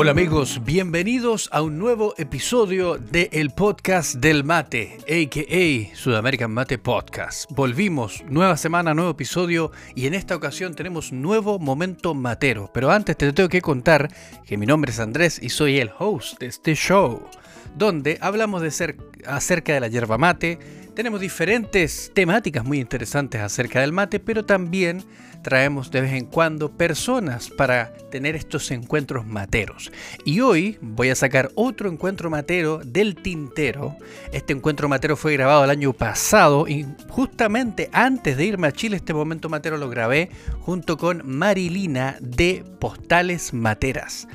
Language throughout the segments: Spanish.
Hola amigos, bienvenidos a un nuevo episodio de el podcast del mate, aka Sudamerican Mate Podcast. Volvimos, nueva semana, nuevo episodio y en esta ocasión tenemos nuevo momento matero. Pero antes te tengo que contar que mi nombre es Andrés y soy el host de este show, donde hablamos de ser, acerca de la yerba mate, tenemos diferentes temáticas muy interesantes acerca del mate, pero también traemos de vez en cuando personas para tener estos encuentros materos. Y hoy voy a sacar otro encuentro matero del tintero. Este encuentro matero fue grabado el año pasado y justamente antes de irme a Chile este momento matero lo grabé junto con Marilina de Postales Materas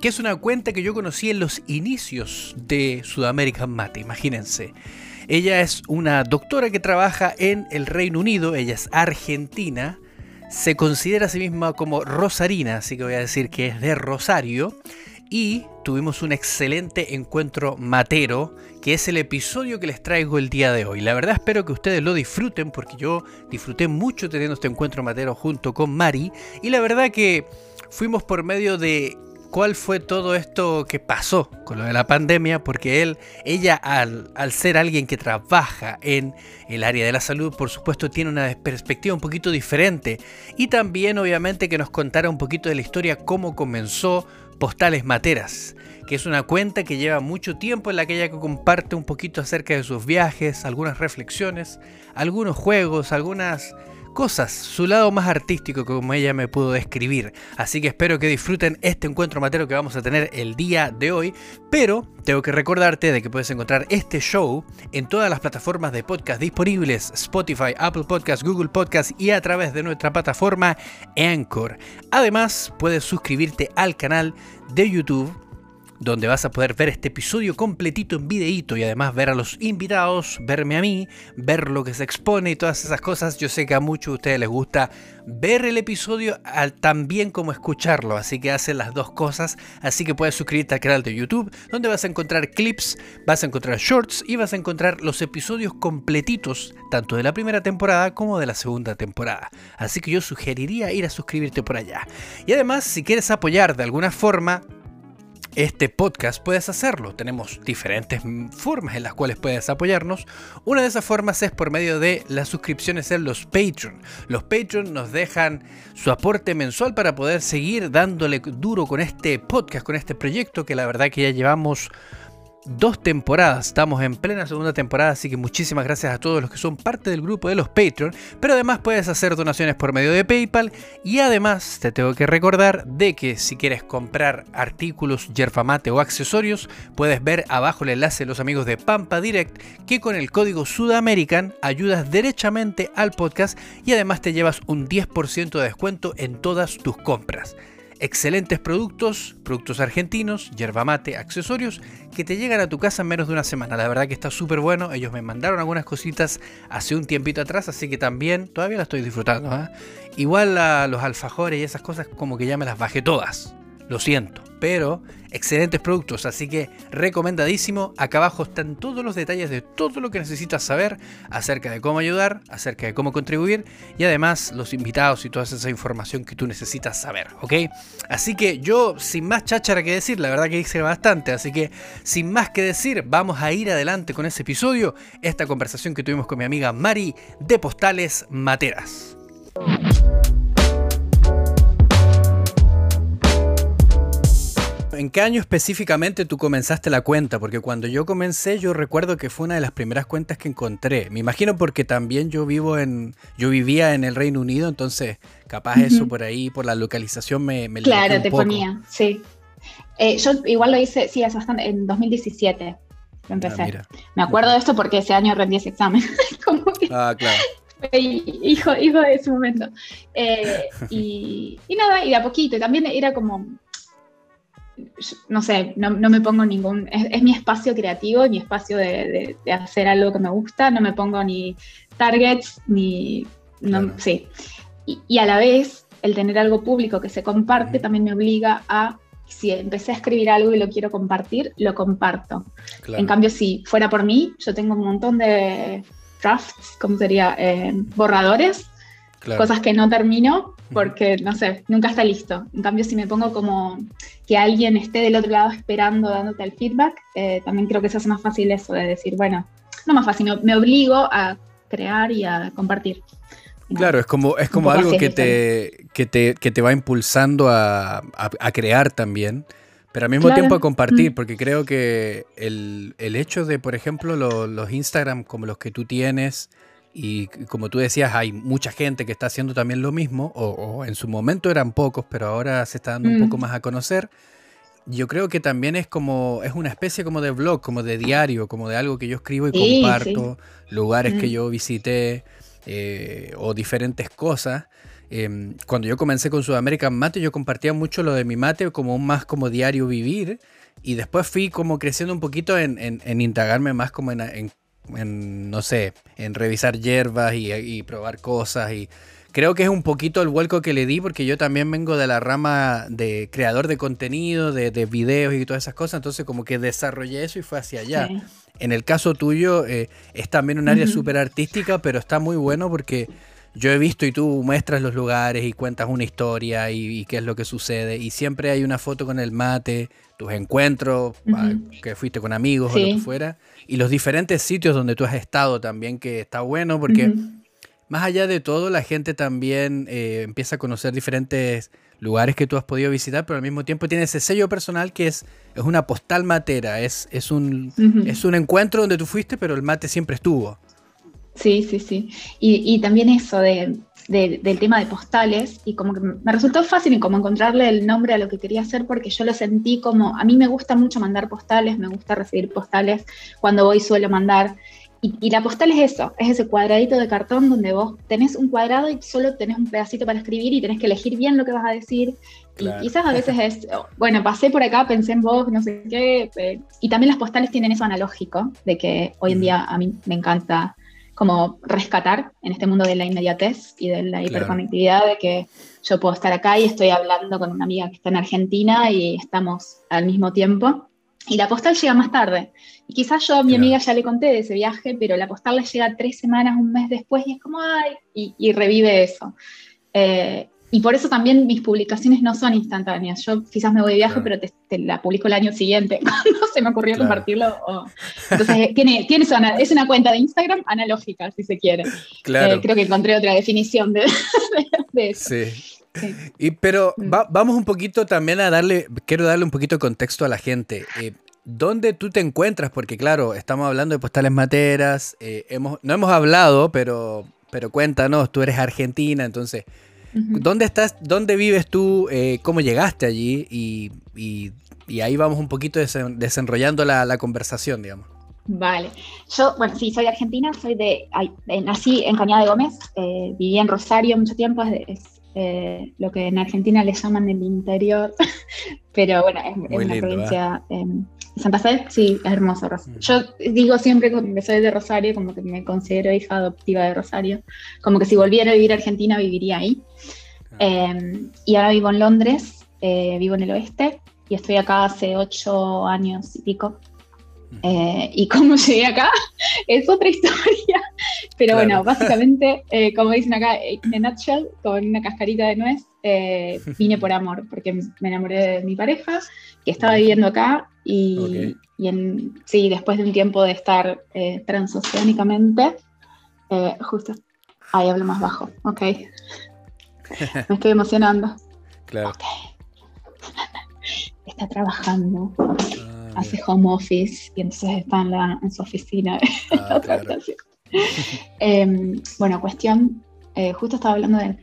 que es una cuenta que yo conocí en los inicios de Sudamerican Mate, imagínense. Ella es una doctora que trabaja en el Reino Unido, ella es argentina, se considera a sí misma como rosarina, así que voy a decir que es de Rosario. Y tuvimos un excelente encuentro matero, que es el episodio que les traigo el día de hoy. La verdad espero que ustedes lo disfruten, porque yo disfruté mucho teniendo este encuentro matero junto con Mari. Y la verdad que fuimos por medio de cuál fue todo esto que pasó con lo de la pandemia, porque él, ella al, ser alguien que trabaja en el área de la salud, por supuesto tiene una perspectiva un poquito diferente. Y también obviamente que nos contara un poquito de la historia, cómo comenzó Postales Materas, que es una cuenta que lleva mucho tiempo en la que ella comparte un poquito acerca de sus viajes, algunas reflexiones, algunos juegos, algunas cosas, su lado más artístico como ella me pudo describir. Así que espero que disfruten este encuentro matero que vamos a tener el día de hoy. Pero tengo que recordarte de que puedes encontrar este show en todas las plataformas de podcast disponibles, Spotify, Apple Podcast, Google Podcast y a través de nuestra plataforma Anchor. Además, puedes suscribirte al canal de YouTube donde vas a poder ver este episodio completito en videíto y además ver a los invitados, verme a mí, ver lo que se expone y todas esas cosas. Yo sé que a muchos de ustedes les gusta ver el episodio tan bien como escucharlo, así que hacen las dos cosas. Así que puedes suscribirte al canal de YouTube, donde vas a encontrar clips, vas a encontrar shorts y vas a encontrar los episodios completitos, tanto de la primera temporada como de la segunda temporada. Así que yo sugeriría ir a suscribirte por allá. Y además, si quieres apoyar de alguna forma, este podcast puedes hacerlo. Tenemos diferentes formas en las cuales puedes apoyarnos. Una de esas formas es por medio de las suscripciones en los Patreon. Los Patreon nos dejan su aporte mensual para poder seguir dándole duro con este podcast, con este proyecto que la verdad que ya llevamos dos temporadas. Estamos en plena segunda temporada, así que muchísimas gracias a todos los que son parte del grupo de los Patreon. Pero además puedes hacer donaciones por medio de PayPal. Y además te tengo que recordar de que si quieres comprar artículos, yerba mate o accesorios, puedes ver abajo el enlace de los amigos de Pampa Direct que con el código Sudamerican ayudas derechamente al podcast y además te llevas un 10% de descuento en todas tus compras excelentes productos, productos argentinos, yerba mate, accesorios, que te llegan a tu casa en menos de una semana. La verdad que está súper bueno. Ellos me mandaron algunas cositas hace un tiempito atrás, así que también todavía la estoy disfrutando. ¿ah? Igual a los alfajores y esas cosas como que ya me las bajé todas. Lo siento pero excelentes productos, así que recomendadísimo. Acá abajo están todos los detalles de todo lo que necesitas saber acerca de cómo ayudar, acerca de cómo contribuir y además los invitados y toda esa información que tú necesitas saber, ¿ok? Así que yo sin más cháchara que decir, la verdad que hice bastante, así que sin más que decir, vamos a ir adelante con ese episodio, esta conversación que tuvimos con mi amiga Mari de Postales Materas. ¿En qué año específicamente tú comenzaste la cuenta? Porque cuando yo comencé, yo recuerdo que fue una de las primeras cuentas que encontré. Me imagino porque también yo vivo en, yo vivía en el Reino Unido, entonces capaz eso por ahí, por la localización me, me Claro, te ponía, sí. Eh, yo igual lo hice, sí, es bastante, en 2017 empecé. Ah, me acuerdo de esto porque ese año rendí ese examen. ah, claro. Hijo, hijo de ese momento. Eh, y, y, nada, y de a poquito. Y también era como, no sé, no, me pongo ningún, es, mi espacio creativo, mi espacio de, hacer algo que me gusta, no me pongo ni targets, ni, no, sí. Y, a la vez, el tener algo público que se comparte también me obliga a, si empecé a escribir algo y lo quiero compartir, lo comparto. En cambio, si fuera por mí, yo tengo un montón de drafts, ¿cómo sería? Eh, borradores cosas que no termino porque, no sé, nunca está listo. En cambio, si me pongo como que alguien esté del otro lado esperando, dándote el feedback, eh, también creo que se hace más fácil eso de decir, bueno, no más fácil, me obligo a crear y a compartir. Claro, es como, es como algo que te, que, te, que te va impulsando a, a, crear también, pero al mismo tiempo a compartir, mm. porque creo que el, el hecho de, por ejemplo, los Instagram como los que tú tienes, y como tú decías, hay mucha gente que está haciendo también lo mismo, o, en su momento eran pocos, pero ahora se está dando un poco mm. más a conocer. Yo creo que también es como, es una especie como de blog, como de diario, como de algo que yo escribo y comparto, lugares que mm. yo visité eh, o diferentes cosas. Em, cuando yo comencé con Sudamerican Mate, yo compartía mucho lo de mi mate como un más como diario vivir. Y después fui como creciendo un poquito en, en, en indagarme más como en, en en, no sé, en revisar hierbas y, probar cosas. Y creo que es un poquito el vuelco que le di porque yo también vengo de la rama de creador de contenido, de, videos y todas esas cosas. Entonces como que desarrollé eso y fue hacia allá. En el caso tuyo eh, es también un área súper artística, pero está muy bueno porque yo he visto y tú muestras los lugares y cuentas una historia y, qué es lo que sucede. Y siempre hay una foto con el mate, tus encuentros, ah, que fuiste con amigos o lo que fuera y los diferentes sitios donde tú has estado también, que está bueno porque más allá de todo, la gente también eh, empieza a conocer diferentes lugares que tú has podido visitar, pero al mismo tiempo tiene ese sello personal que es, es una postal matera, es, es, un, es un encuentro donde tú fuiste, pero el mate siempre estuvo. Sí, sí, sí. Y, y también eso de del tema de postales y como que me resultó fácil como encontrarle el nombre a lo que quería hacer porque yo lo sentí como, a mí me gusta mucho mandar postales, me gusta recibir postales, cuando voy suelo mandar. Y, la postal es eso, es ese cuadradito de cartón donde vos tenés un cuadrado y solo tenés un pedacito para escribir y tenés que elegir bien lo que vas a decir. Y quizás a veces es, bueno, pasé por acá, pensé en vos, no sé qué. Eh, y también las postales tienen eso analógico, de que hoy en día a mí me encanta como rescatar en este mundo de la inmediatez y de la hiperconectividad, de que yo puedo estar acá y estoy hablando con una amiga que está en Argentina y estamos al mismo tiempo. Y la postal llega más tarde. Y quizás yo a mi amiga ya le conté de ese viaje, pero la postal le llega tres semanas, un mes después y es como, ay, y, revive eso. Eh, y por eso también mis publicaciones no son instantáneas. Yo quizás me voy de viaje, pero te, la publico el año siguiente, cuando se me ocurrió compartirlo. Entonces, eh, tiene, tiene es una cuenta de Instagram analógica, si se quiere. Claro. Eh, creo que encontré otra definición de, eso. Sí. Y, pero mm. vamos un poquito también a darle, quiero darle un poquito de contexto a la gente. Eh, ¿Dónde tú te encuentras? Porque claro, estamos hablando de postales materas, hemos, no hemos hablado, pero, pero cuéntanos, tú eres argentina, entonces ¿Dónde estás? ¿Dónde vives tú? Eh, ¿Cómo llegaste allí? Y, ahí vamos un poquito desenrollando la, conversación, digamos. Vale. Yo, bueno, sí, soy argentina, soy de, eh, nací en Cañada de Gómez, eh, viví en Rosario mucho tiempo, es, lo que en Argentina le llaman el interior, pero bueno, es, una provincia em, Santa Fe, sí, es hermoso. Mm. Yo digo siempre que soy de Rosario, como que me considero hija adoptiva de Rosario, como que si volviera a vivir a Argentina viviría ahí. Em, y ahora vivo en Londres, eh, vivo en el oeste y estoy acá hace ocho años y pico. Eh, y cómo llegué acá es otra historia. Pero bueno, básicamente, eh, como dicen acá, en a nutshell, con una cascarita de nuez, vine por amor, porque me enamoré de mi pareja, que estaba viviendo acá y, en, sí, después de un tiempo de estar eh, transoceánicamente, eh, justo ahí hablo más bajo, ok. Me estoy emocionando. Claro. Está trabajando, ah, hace home office y entonces está en, la, en su oficina. Ah, em, bueno, cuestión, eh, justo estaba hablando de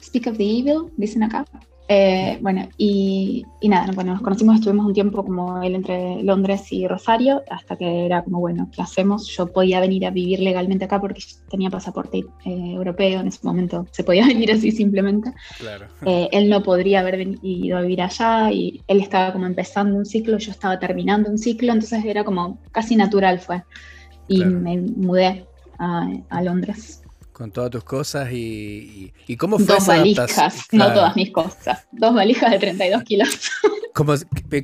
Speak of the Evil, dicen acá. Eh, bueno, y, nada, bueno, nos conocimos, estuvimos un tiempo como él entre Londres y Rosario, hasta que era como, bueno, ¿qué hacemos? Yo podía venir a vivir legalmente acá porque tenía pasaporte eh, europeo, en ese momento se podía venir así simplemente. Claro. Eh, él no podría haber ido a vivir allá y él estaba como empezando un ciclo, yo estaba terminando un ciclo, entonces era como casi natural fue. Y me mudé a, a Londres. Con todas tus cosas y, y, cómo fue Dos valijas, no todas mis cosas. Dos valijas de 32 kilos. Como,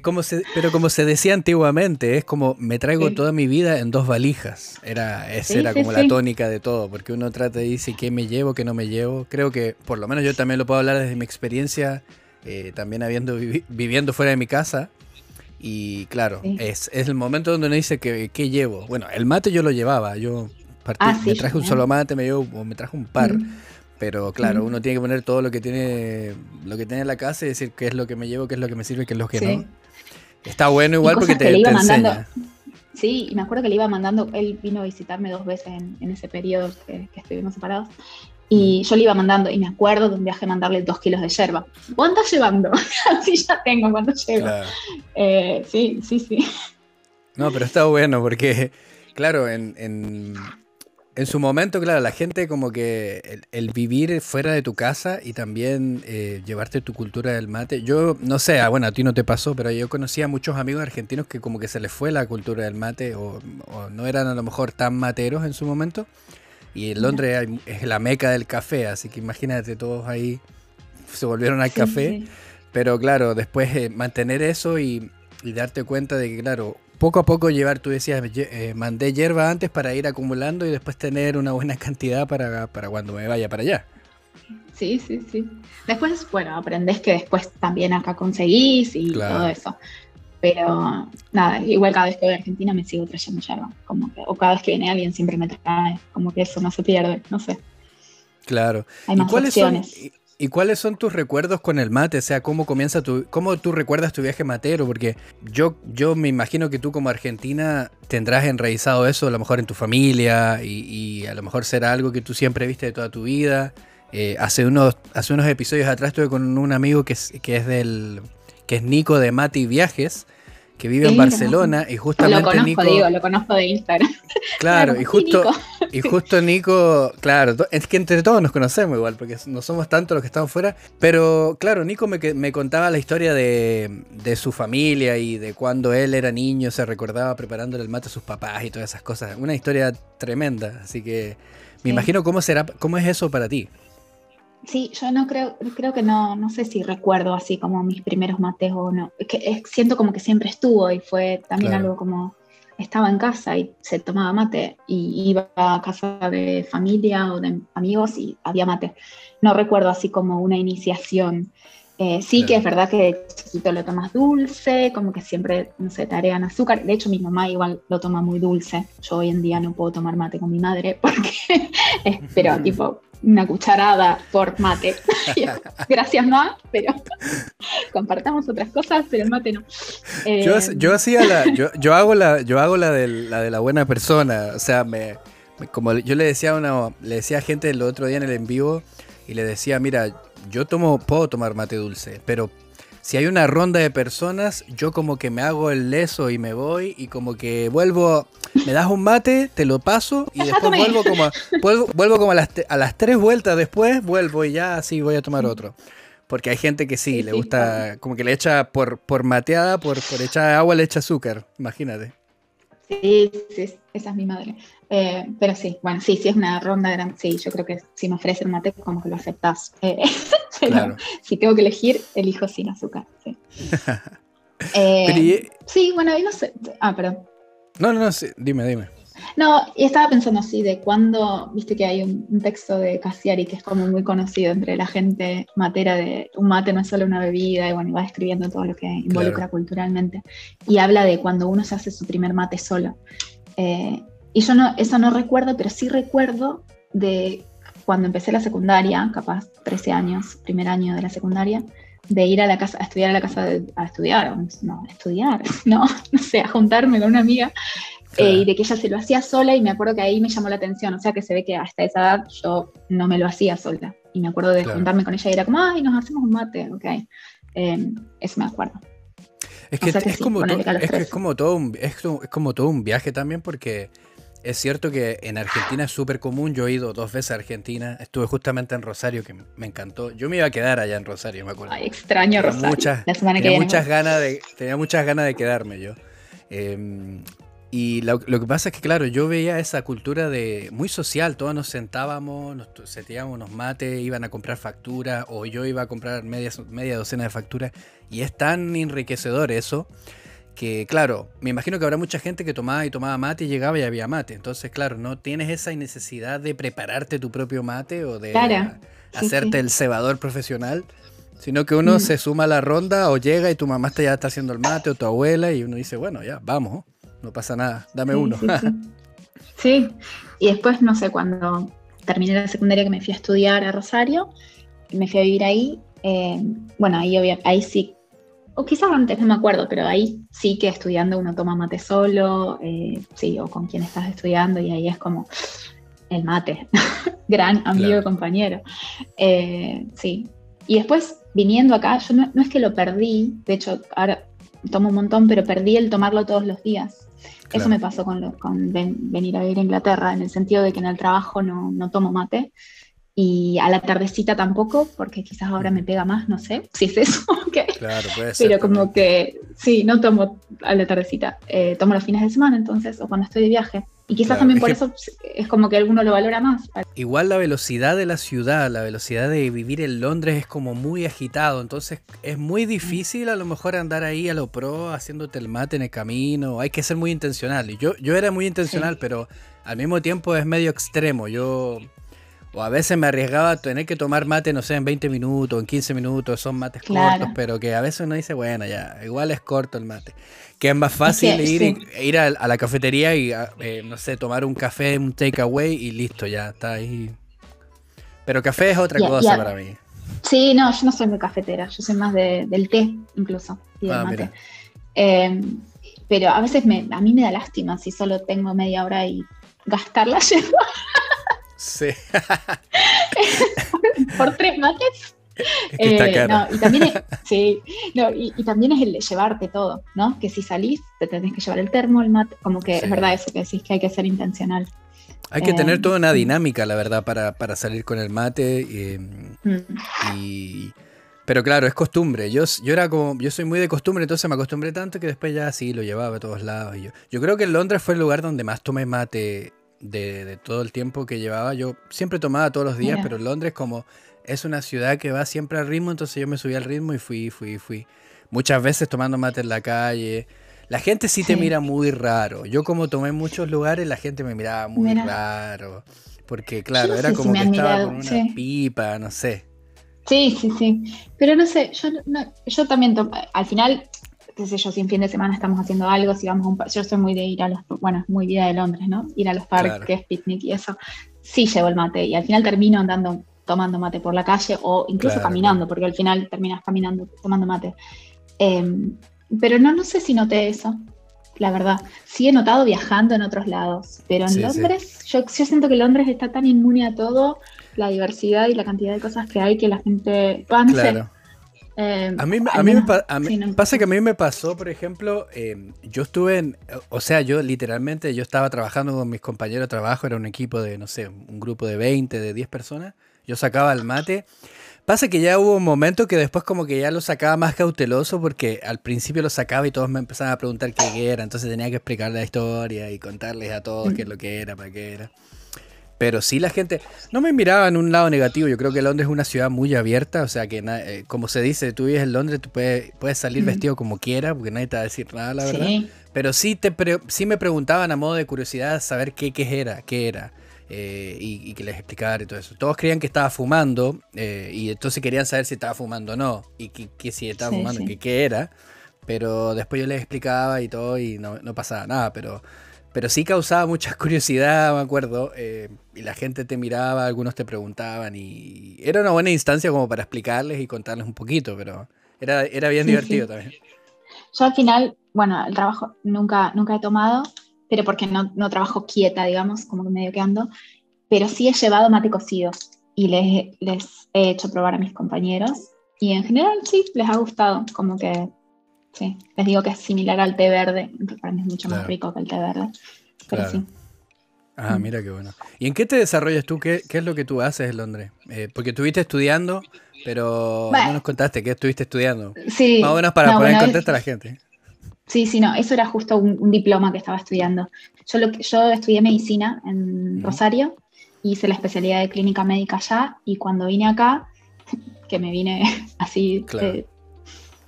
como pero como se decía antiguamente, es como me traigo toda mi vida en dos valijas. Era, esa era como la tónica de todo, porque uno trata de decir qué me llevo, qué no me llevo. Creo que por lo menos yo también lo puedo hablar desde mi experiencia, eh, también habiendo viviendo fuera de mi casa. Y claro, es, es, el momento donde uno dice que, qué llevo. Bueno, el mate yo lo llevaba, yo ah, me traje un solo mate, me, llevo, me traje un par. Pero claro, uno tiene que poner todo lo que tiene lo que tiene en la casa y decir qué es lo que me llevo, qué es lo que me sirve, qué es lo que no. Está bueno igual porque te, enseña. Sí, y me acuerdo que le iba mandando, él vino a visitarme dos veces en, ese periodo que, estuvimos separados. Y yo le iba mandando, y me acuerdo de un viaje mandarle dos kilos de yerba. ¿Cuánto estás llevando? Así ya tengo cuando llego. Eh, sí, sí, sí. No, pero está bueno porque, claro, en en su momento, claro, la gente como que el, vivir fuera de tu casa y también eh, llevarte tu cultura del mate. Yo no sé, ah, bueno, a ti no te pasó, pero yo conocía a muchos amigos argentinos que como que se les fue la cultura del mate o, no eran a lo mejor tan materos en su momento. Y en Londres es la meca del café, así que imagínate, todos ahí se volvieron al café. Pero claro, después eh, mantener eso y, y darte cuenta de que, claro, poco a poco llevar, tú decías, eh, mandé hierba antes para ir acumulando y después tener una buena cantidad para, cuando me vaya para allá. Sí, sí, sí. Después, bueno, aprendes que después también acá conseguís y todo eso. Pero nada, igual cada vez que voy a Argentina me sigo trayendo yerba. Como que, o cada vez que viene alguien siempre me trae. Como que eso no se pierde, no sé. Claro. Hay más opciones. ¿Y cuáles son tus recuerdos con el mate? O sea, ¿cómo comienza tu, cómo tú recuerdas tu viaje matero? Porque yo, yo me imagino que tú como argentina tendrás enraizado eso a lo mejor en tu familia y, a lo mejor será algo que tú siempre viste de toda tu vida. Eh, hace, unos, hace unos episodios atrás estuve con un amigo que es, que es del que es Nico de Mati Viajes que vive en Barcelona y justamente lo conozco, Nico, lo conozco de Instagram. Claro, y justo Nico. y justo Nico, claro, es que entre todos nos conocemos igual, porque no somos tantos los que estamos fuera, pero claro, Nico me, me contaba la historia de, de, su familia y de cuando él era niño, se recordaba preparándole el mate a sus papás y todas esas cosas, una historia tremenda, así que me imagino cómo será, cómo es eso para ti. Sí, yo no creo, creo que no, no sé si recuerdo así como mis primeros mates o no. Es que siento como que siempre estuvo y fue también algo como estaba en casa y se tomaba mate y iba a casa de familia o de amigos y había mate. No recuerdo así como una iniciación. Eh, sí que es verdad que de chiquito lo tomas dulce, como que siempre, no sé, te agregan azúcar. De hecho, mi mamá igual lo toma muy dulce. Yo hoy en día no puedo tomar mate con mi madre porque, pero tipo, una cucharada por mate. Gracias, Ma, pero compartamos otras cosas, pero el mate no. yo, eh, hacía la, yo, hago la, yo hago la de la, de la buena persona. O sea, me, como yo le decía a una, le decía a gente el otro día en el en vivo y le decía, mira, yo tomo, puedo tomar mate dulce, pero si hay una ronda de personas, yo como que me hago el leso y me voy y como que vuelvo, me das un mate, te lo paso y después vuelvo como, a, vuelvo, como a las, a las tres vueltas después, vuelvo y ya así voy a tomar otro. Porque hay gente que sí, le gusta, como que le echa por, por mateada, por, por echar agua, le echa azúcar, imagínate. Sí, sí, esa es mi madre. Eh, pero sí, bueno, sí, sí es una ronda grande. Sí, yo creo que si me ofrecen mate, como que lo aceptas. Eh, pero si tengo que elegir, elijo sin azúcar. Sí, eh, sí bueno, ahí no sé. Ah, perdón. No, no, no, dime, dime. No, y estaba pensando así de cuando, viste que hay un, texto de Cassiari que es como muy conocido entre la gente matera de un mate no es solo una bebida, y bueno, y va describiendo todo lo que involucra culturalmente. Y habla de cuando uno se hace su primer mate solo. Eh, y yo no, eso no recuerdo, pero sí recuerdo de cuando empecé la secundaria, capaz 13 años, primer año de la secundaria, de ir a la casa, a estudiar a la casa, de, a estudiar, no, a estudiar, no, no sé, a juntarme con una amiga eh, y de que ella se lo hacía sola y me acuerdo que ahí me llamó la atención, o sea que se ve que hasta esa edad yo no me lo hacía sola. Y me acuerdo de juntarme con ella y era como, ay, nos hacemos un mate, ok. Em, eso me acuerdo. Es que, es, como como todo un, es como todo un viaje también porque es cierto que en Argentina es súper común. Yo he ido dos veces a Argentina. Estuve justamente en Rosario, que me encantó. Yo me iba a quedar allá en Rosario, me acuerdo. Ay, extraño Rosario. Muchas, tenía, muchas ganas de, tenía muchas ganas de quedarme yo. Em, Y lo, que pasa es que, claro, yo veía esa cultura de muy social, todos nos sentábamos, nos seteábamos unos mates, iban a comprar facturas, o yo iba a comprar media, media docena de facturas, y es tan enriquecedor eso, que claro, me imagino que habrá mucha gente que tomaba y tomaba mate y llegaba y había mate, entonces, claro, no tienes esa necesidad de prepararte tu propio mate o de hacerte el cebador profesional, sino que uno mm. se suma a la ronda o llega y tu mamá ya está haciendo el mate o tu abuela y uno dice, bueno, ya, vamos no pasa nada, dame uno. Sí, y después, no sé, cuando terminé la secundaria que me fui a estudiar a Rosario, me fui a vivir ahí, eh, bueno, ahí, ahí sí, o quizás antes, no me acuerdo, pero ahí sí que estudiando uno toma mate solo, eh, sí, o con quien estás estudiando, y ahí es como el mate, gran amigo y compañero. Eh, sí, y después viniendo acá, yo no, es que lo perdí, de hecho ahora tomo un montón, pero perdí el tomarlo todos los días. Eso me pasó con, con venir a vivir a Inglaterra, en el sentido de que en el trabajo no, no tomo mate y a la tardecita tampoco, porque quizás ahora me pega más, no sé si es eso. Claro, puede ser. Pero como que sí, no tomo a la tardecita, eh, tomo los fines de semana entonces, o cuando estoy de viaje. Y quizás también por eso es como que alguno lo valora más. Igual la velocidad de la ciudad, la velocidad de vivir en Londres es como muy agitado, entonces es muy difícil a lo mejor andar ahí a lo pro haciéndote el mate en el camino, hay que ser muy intencional. Y yo, yo era muy intencional, pero al mismo tiempo es medio extremo. Yo o a veces me arriesgaba a tener que tomar mate, no sé, en 20 minutos, en 15 minutos, son mates cortos, pero que a veces uno dice, bueno, ya, igual es corto el mate. Que es más fácil ir, ir a, la cafetería y, eh, no sé, tomar un café, un takeaway y listo, ya está ahí. Pero café es otra cosa para mí. Sí, no, yo no soy muy cafetera, yo soy más del té incluso, y del ah, mate. Em, pero a veces me, a mí me da lástima si solo tengo media hora y gastarla yendo Sí. por tres mates. Eh, y también es, sí, y, también es el de llevarte todo, ¿no? Que si salís, te tenés que llevar el termo, el mate, como que es verdad eso que decís que hay que ser intencional. Hay que tener eh, toda una dinámica, la verdad, para, salir con el mate. Mm. pero claro, es costumbre. Yo, yo era como, yo soy muy de costumbre, entonces me acostumbré tanto que después ya sí lo llevaba a todos lados. yo, yo creo que en Londres fue el lugar donde más tomé mate de, todo el tiempo que llevaba. Yo siempre tomaba todos los días, pero Londres como es una ciudad que va siempre al ritmo, entonces yo me subí al ritmo y fui, fui, fui. Muchas veces tomando mate en la calle. La gente sí, te mira muy raro. Yo como tomé en muchos lugares, la gente me miraba muy raro. Porque claro, era como que estaba con una pipa, no sé. Sí, sí, sí. Pero no sé, yo, yo también, al final qué sé yo, si en fin de semana estamos haciendo algo, si vamos a un yo soy muy de ir a los, bueno, muy vida de Londres, ¿no? Ir a los parques, picnic y eso, sí llevo el mate y al final termino andando, tomando mate por la calle o incluso caminando, porque al final terminas caminando, tomando mate. Em, pero no, no sé si noté eso, la verdad. Sí he notado viajando en otros lados, pero en Londres, Yo, yo siento que Londres está tan inmune a todo, la diversidad y la cantidad de cosas que hay que la gente... claro. Eh, a mí, a mí, me, pasa que a mí me pasó, por ejemplo, em, yo estuve en, o sea, yo literalmente, yo estaba trabajando con mis compañeros de trabajo, era un equipo de, no sé, un grupo de 20, de 10 personas, yo sacaba el mate. Pasa que ya hubo un momento que después como que ya lo sacaba más cauteloso porque al principio lo sacaba y todos me empezaban a preguntar qué era, entonces tenía que explicar la historia y contarles a todos qué es lo que era, para qué era. Pero sí la gente no me miraba en un lado negativo. Yo creo que Londres es una ciudad muy abierta. O sea que, eh, como se dice, tú vives en Londres, tú puedes, puedes salir vestido como quieras, porque nadie te va a decir nada, la verdad. Pero sí, te sí me preguntaban a modo de curiosidad saber qué, qué era, qué era. Eh, y, que les explicara y todo eso. Todos creían que estaba fumando eh, y entonces querían saber si estaba fumando o no. Y que, si estaba fumando, y qué era. Pero después yo les explicaba y todo y no, no pasaba nada. Pero pero sí causaba mucha curiosidad, me acuerdo. Eh, y la gente te miraba, algunos te preguntaban. Y era una buena instancia como para explicarles y contarles un poquito, pero era, era bien divertido también. Yo al final, bueno, el trabajo nunca, nunca he tomado, pero porque no, no trabajo quieta, digamos, como que medio que ando. Pero sí he llevado mate cocido y les, les he hecho probar a mis compañeros. Y en general sí, les ha gustado, como que Sí, les digo que es similar al té verde, para mí es mucho más rico que el té verde. Pero sí. Ah, mira qué bueno. ¿Y en qué te desarrollas tú? ¿Qué, es lo que tú haces en Londres? Eh, porque estuviste estudiando, pero no nos contaste qué estuviste estudiando. Sí. Más o menos para poner en contexto a la gente. Sí, sí, no, eso era justo un, diploma que estaba estudiando. Yo, lo, yo estudié medicina en Rosario, hice la especialidad de clínica médica allá y cuando vine acá, que me vine así eh,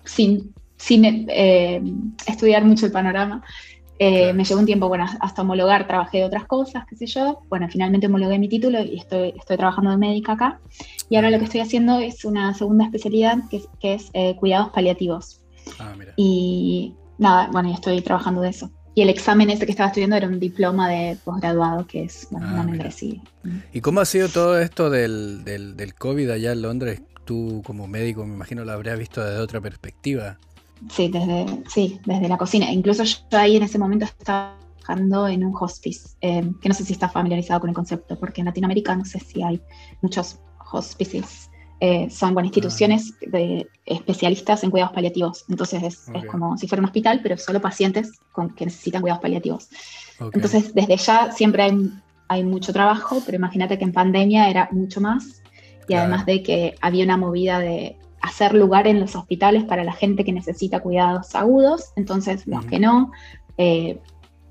sin, sin eh, estudiar mucho el panorama, eh, me llevó un tiempo, bueno, hasta homologar, trabajé de otras cosas, qué sé yo. Bueno, finalmente homologué mi título y estoy, estoy trabajando de médica acá. Y ahora lo que estoy haciendo es una segunda especialidad que es, que es cuidados paliativos. Ah, mira. Y nada, bueno, estoy trabajando de eso. Y el examen ese que estaba estudiando era un diploma de posgraduado, que es bueno, una ah, membresía. ¿Y cómo ha sido todo esto del, del, del, COVID allá en Londres? Tú como médico me imagino lo habrías visto desde otra perspectiva. Sí, desde, sí, desde la cocina. Incluso yo ahí en ese momento estaba trabajando en un hospice, eh, que no sé si está familiarizado con el concepto, porque en Latinoamérica no sé si hay muchos hospices eh, son bueno, instituciones de especialistas en cuidados paliativos. Entonces es, como si fuera un hospital, pero solo pacientes con, que necesitan cuidados paliativos. Entonces desde ya siempre hay, hay mucho trabajo, pero imagínate que en pandemia era mucho más. Y además de que había una movida de hacer lugar en los hospitales para la gente que necesita cuidados agudos, entonces los que no, eh,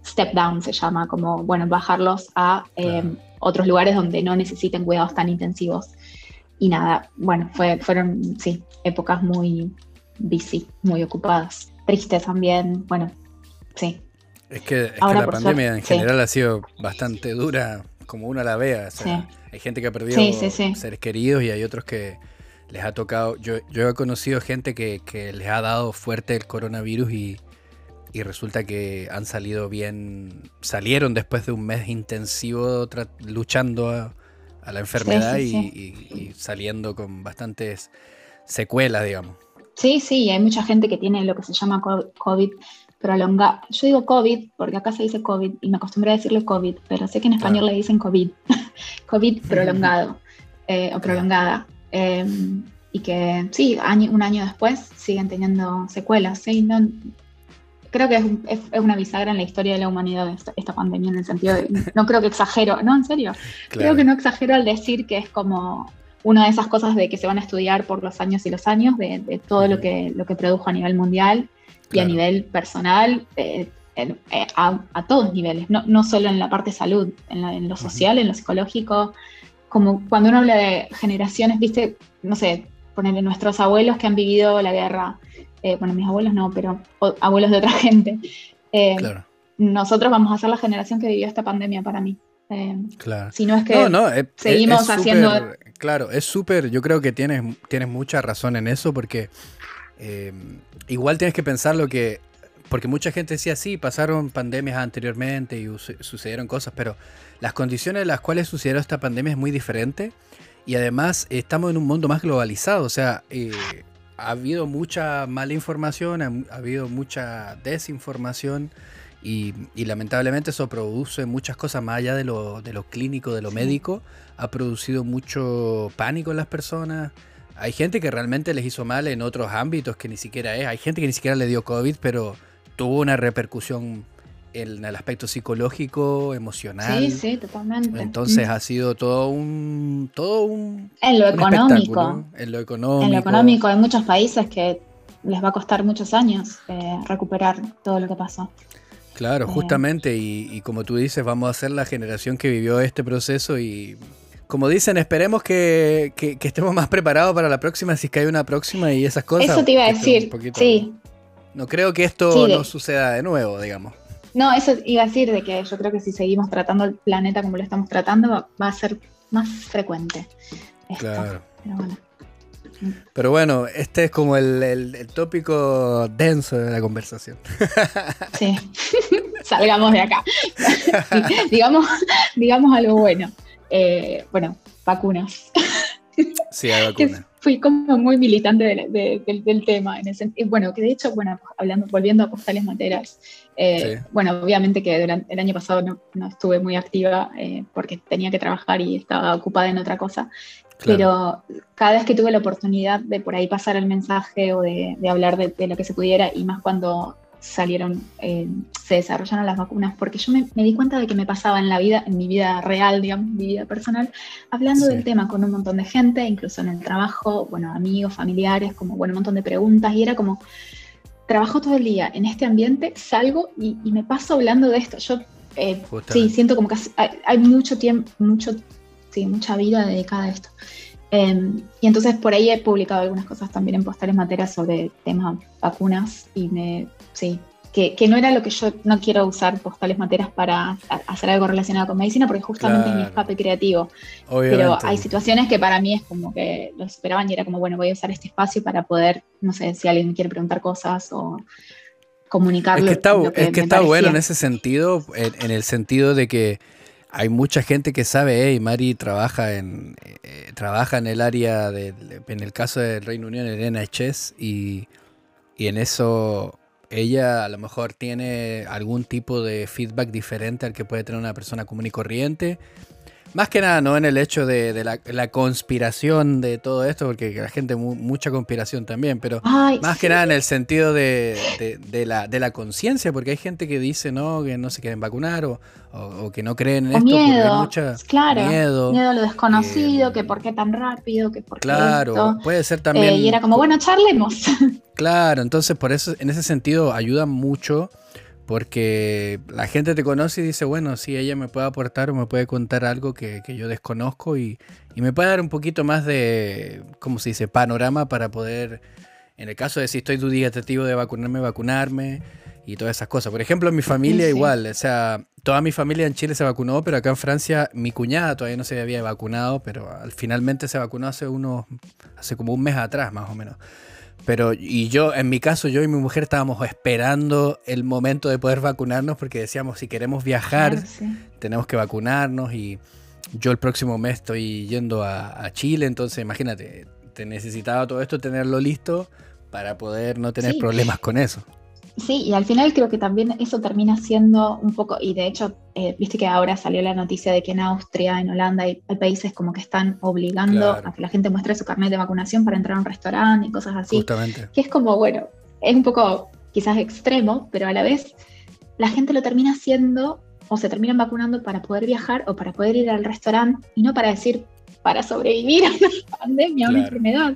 step down se llama, como, bueno, bajarlos a eh, otros lugares donde no necesiten cuidados tan intensivos y nada, bueno, fue, fueron, sí, épocas muy busy, muy ocupadas. Tristes también, bueno, sí. Es que, la pandemia en general ha sido bastante dura, como uno la vea. Hay gente que ha perdido seres queridos y hay otros que les ha tocado. Yo, yo he conocido gente que, que les ha dado fuerte el coronavirus y, y resulta que han salido bien, salieron después de un mes intensivo luchando a, a la enfermedad y, saliendo con bastantes secuelas, digamos. Sí, sí, hay mucha gente que tiene lo que se llama COVID prolongado. Yo digo COVID porque acá se dice COVID y me acostumbré a decirle COVID, pero sé que en español le dicen COVID, COVID prolongado eh, o prolongada. Em, y que sí, un año después siguen teniendo secuelas. ¿sí? No, creo que es, una bisagra en la historia de la humanidad esta, pandemia, en el sentido de, no creo que exagero, no, en serio, creo que no exagero al decir que es como una de esas cosas de que se van a estudiar por los años y los años, de, todo lo que, lo que produjo a nivel mundial y a nivel personal, eh, eh, a, todos niveles, no, no, solo en la parte salud, en, lo social, en lo psicológico, como cuando uno habla de generaciones, viste, no sé, ponerle nuestros abuelos que han vivido la guerra, eh, bueno, mis abuelos no, pero abuelos de otra gente. Eh, claro. Nosotros vamos a ser la generación que vivió esta pandemia para mí. Eh, claro. Si no es que seguimos haciendo... claro, es súper, yo creo que tienes, tienes mucha razón en eso porque igual tienes que pensar lo que... Porque mucha gente decía, sí, pasaron pandemias anteriormente y sucedieron cosas, pero las condiciones en las cuales sucedió esta pandemia es muy diferente y además estamos en un mundo más globalizado, o sea, ha habido mucha mala información, ha, habido mucha desinformación y, lamentablemente eso produce muchas cosas más allá de lo, de lo clínico, de lo médico. Ha producido mucho pánico en las personas. Hay gente que realmente les hizo mal en otros ámbitos que ni siquiera es. Hay gente que ni siquiera le dio COVID, pero tuvo una repercusión en el aspecto psicológico, emocional. Sí, sí, totalmente. Entonces ha sido todo un, todo un en lo económico. En lo económico. En lo económico hay muchos países que les va a costar muchos años eh, recuperar todo lo que pasó. Claro, eh. justamente, y, como tú dices, vamos a ser la generación que vivió este proceso y como dicen, esperemos que, estemos más preparados para la próxima, si es que hay una próxima y esas cosas. Eso te iba a decir, sí. No creo que esto no suceda de nuevo, digamos. No, eso iba a decir de que yo creo que si seguimos tratando el planeta como lo estamos tratando, va, a ser más frecuente. Claro. Pero bueno. este es como el, tópico denso de la conversación. Sí, salgamos de acá. digamos, digamos algo bueno. Eh, bueno, vacunas. Sí, hay vacunas fui como muy militante del tema. En ese, bueno, que de hecho, bueno, hablando, volviendo a Postales Materas, eh, bueno, obviamente que durante el año pasado no, estuve muy activa eh, porque tenía que trabajar y estaba ocupada en otra cosa, pero cada vez que tuve la oportunidad de por ahí pasar el mensaje o de, hablar de, lo que se pudiera, y más cuando salieron, eh, se desarrollaron las vacunas, porque yo me, di cuenta de que me pasaba en la vida, en mi vida real, digamos, mi vida personal, hablando del tema con un montón de gente, incluso en el trabajo, bueno, amigos, familiares, como, bueno, un montón de preguntas, y era como, trabajo todo el día en este ambiente, salgo y, me paso hablando de esto. Yo eh, sí, siento como que hay, mucho tiempo, mucho, sí, mucha vida dedicada a esto. Em, y entonces por ahí he publicado algunas cosas también en postales materias sobre temas vacunas y me, sí, que, no era lo que yo no quiero usar postales materias para hacer algo relacionado con medicina, porque justamente es mi escape creativo. Pero hay situaciones que para mí es como que lo esperaban y era como, bueno, voy a usar este espacio para poder, no sé, si alguien me quiere preguntar cosas o comunicarlo. Es que está, es que está bueno en ese sentido, en, el sentido de que hay mucha gente que sabe, hey, Mari trabaja en, eh, trabaja en el área, de, en el caso del Reino Unido, en el NHS, y, y en eso ella a lo mejor tiene algún tipo de feedback diferente al que puede tener una persona común y corriente. Más que nada, no en el hecho de, la, conspiración de todo esto, porque la gente, mucha conspiración también, pero más que nada en el sentido de, la, de la conciencia, porque hay gente que dice no, que no se quieren vacunar o, que no creen en esto. Miedo, mucha, claro, miedo, miedo a lo desconocido, eh, que por qué tan rápido, que por qué. Claro, puede ser también. Eh, y era como, bueno, charlemos. Claro, entonces por eso, en ese sentido, ayuda mucho porque la gente te conoce y dice, bueno, sí, ella me puede aportar o me puede contar algo que, yo desconozco y, me puede dar un poquito más de, ¿cómo se dice?, panorama para poder, en el caso de si estoy dudativo de vacunarme, vacunarme y todas esas cosas. Por ejemplo, en mi familia igual, o sea, toda mi familia en Chile se vacunó, pero acá en Francia mi cuñada todavía no se había vacunado, pero al, finalmente se vacunó hace unos, hace como un mes atrás más o menos. Pero, y yo, en mi caso, yo y mi mujer estábamos esperando el momento de poder vacunarnos porque decíamos, si queremos viajar, tenemos que vacunarnos y yo el próximo mes estoy yendo a, Chile, entonces imagínate, te necesitaba todo esto, tenerlo listo para poder no tener problemas con eso. Sí, y al final creo que también eso termina siendo un poco, y de hecho, eh, viste que ahora salió la noticia de que en Austria, en Holanda, hay, países como que están obligando a que la gente muestre su carnet de vacunación para entrar a un restaurante y cosas así. Justamente. Que es como, bueno, es un poco quizás extremo, pero a la vez la gente lo termina haciendo o se terminan vacunando para poder viajar o para poder ir al restaurante y no para decir para sobrevivir a una pandemia, a una enfermedad.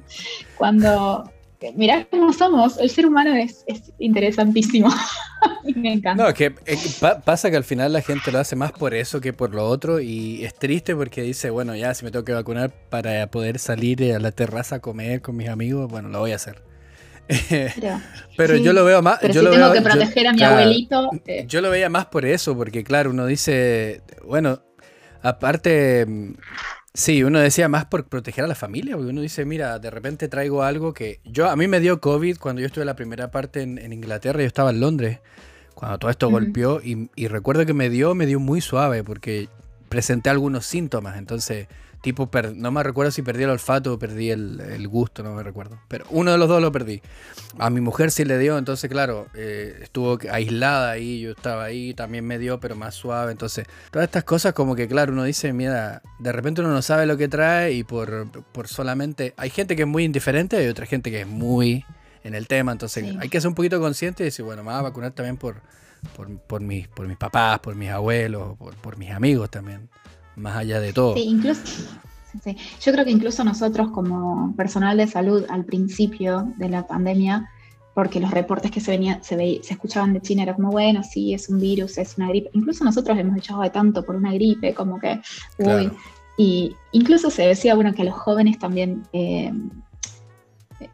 Cuando mirá cómo somos, el ser humano es, interesantísimo. Me encanta. No, que eh, pasa que al final la gente lo hace más por eso que por lo otro y es triste porque dice, bueno, ya si me tengo que vacunar para poder salir a la terraza a comer con mis amigos, bueno, lo voy a hacer. Pero, yo lo veo más. Pero yo si lo tengo que proteger a mi abuelito. Eh. Yo lo veía más por eso, porque claro, uno dice, bueno, aparte Sí, uno decía más por proteger a la familia, porque uno dice, mira, de repente traigo algo que yo a mí me dio COVID cuando yo estuve la primera parte en, Inglaterra, yo estaba en Londres, cuando todo esto golpeó y, y, recuerdo que me dio, me dio muy suave porque presenté algunos síntomas, entonces tipo, no me recuerdo si perdí el olfato o perdí el, gusto, no me recuerdo. Pero uno de los dos lo perdí. A mi mujer sí le dio, entonces, claro, eh, estuvo aislada ahí, yo estaba ahí, también me dio, pero más suave. Entonces, todas estas cosas, como que, claro, uno dice, mira, de repente uno no sabe lo que trae y por, por solamente. Hay gente que es muy indiferente y otra gente que es muy en el tema, entonces hay que ser un poquito consciente y decir, bueno, me voy a vacunar también por, por, mis, por mis papás, por mis abuelos, por, por mis amigos también más allá de todo. Sí, incluso, yo creo que incluso nosotros como personal de salud al principio de la pandemia, porque los reportes que se, venía, se, se escuchaban de China era como, bueno, sí, es un virus, es una gripe. Incluso nosotros hemos echado de tanto por una gripe, como que, uy. Y incluso se decía, bueno, que a los jóvenes también eh,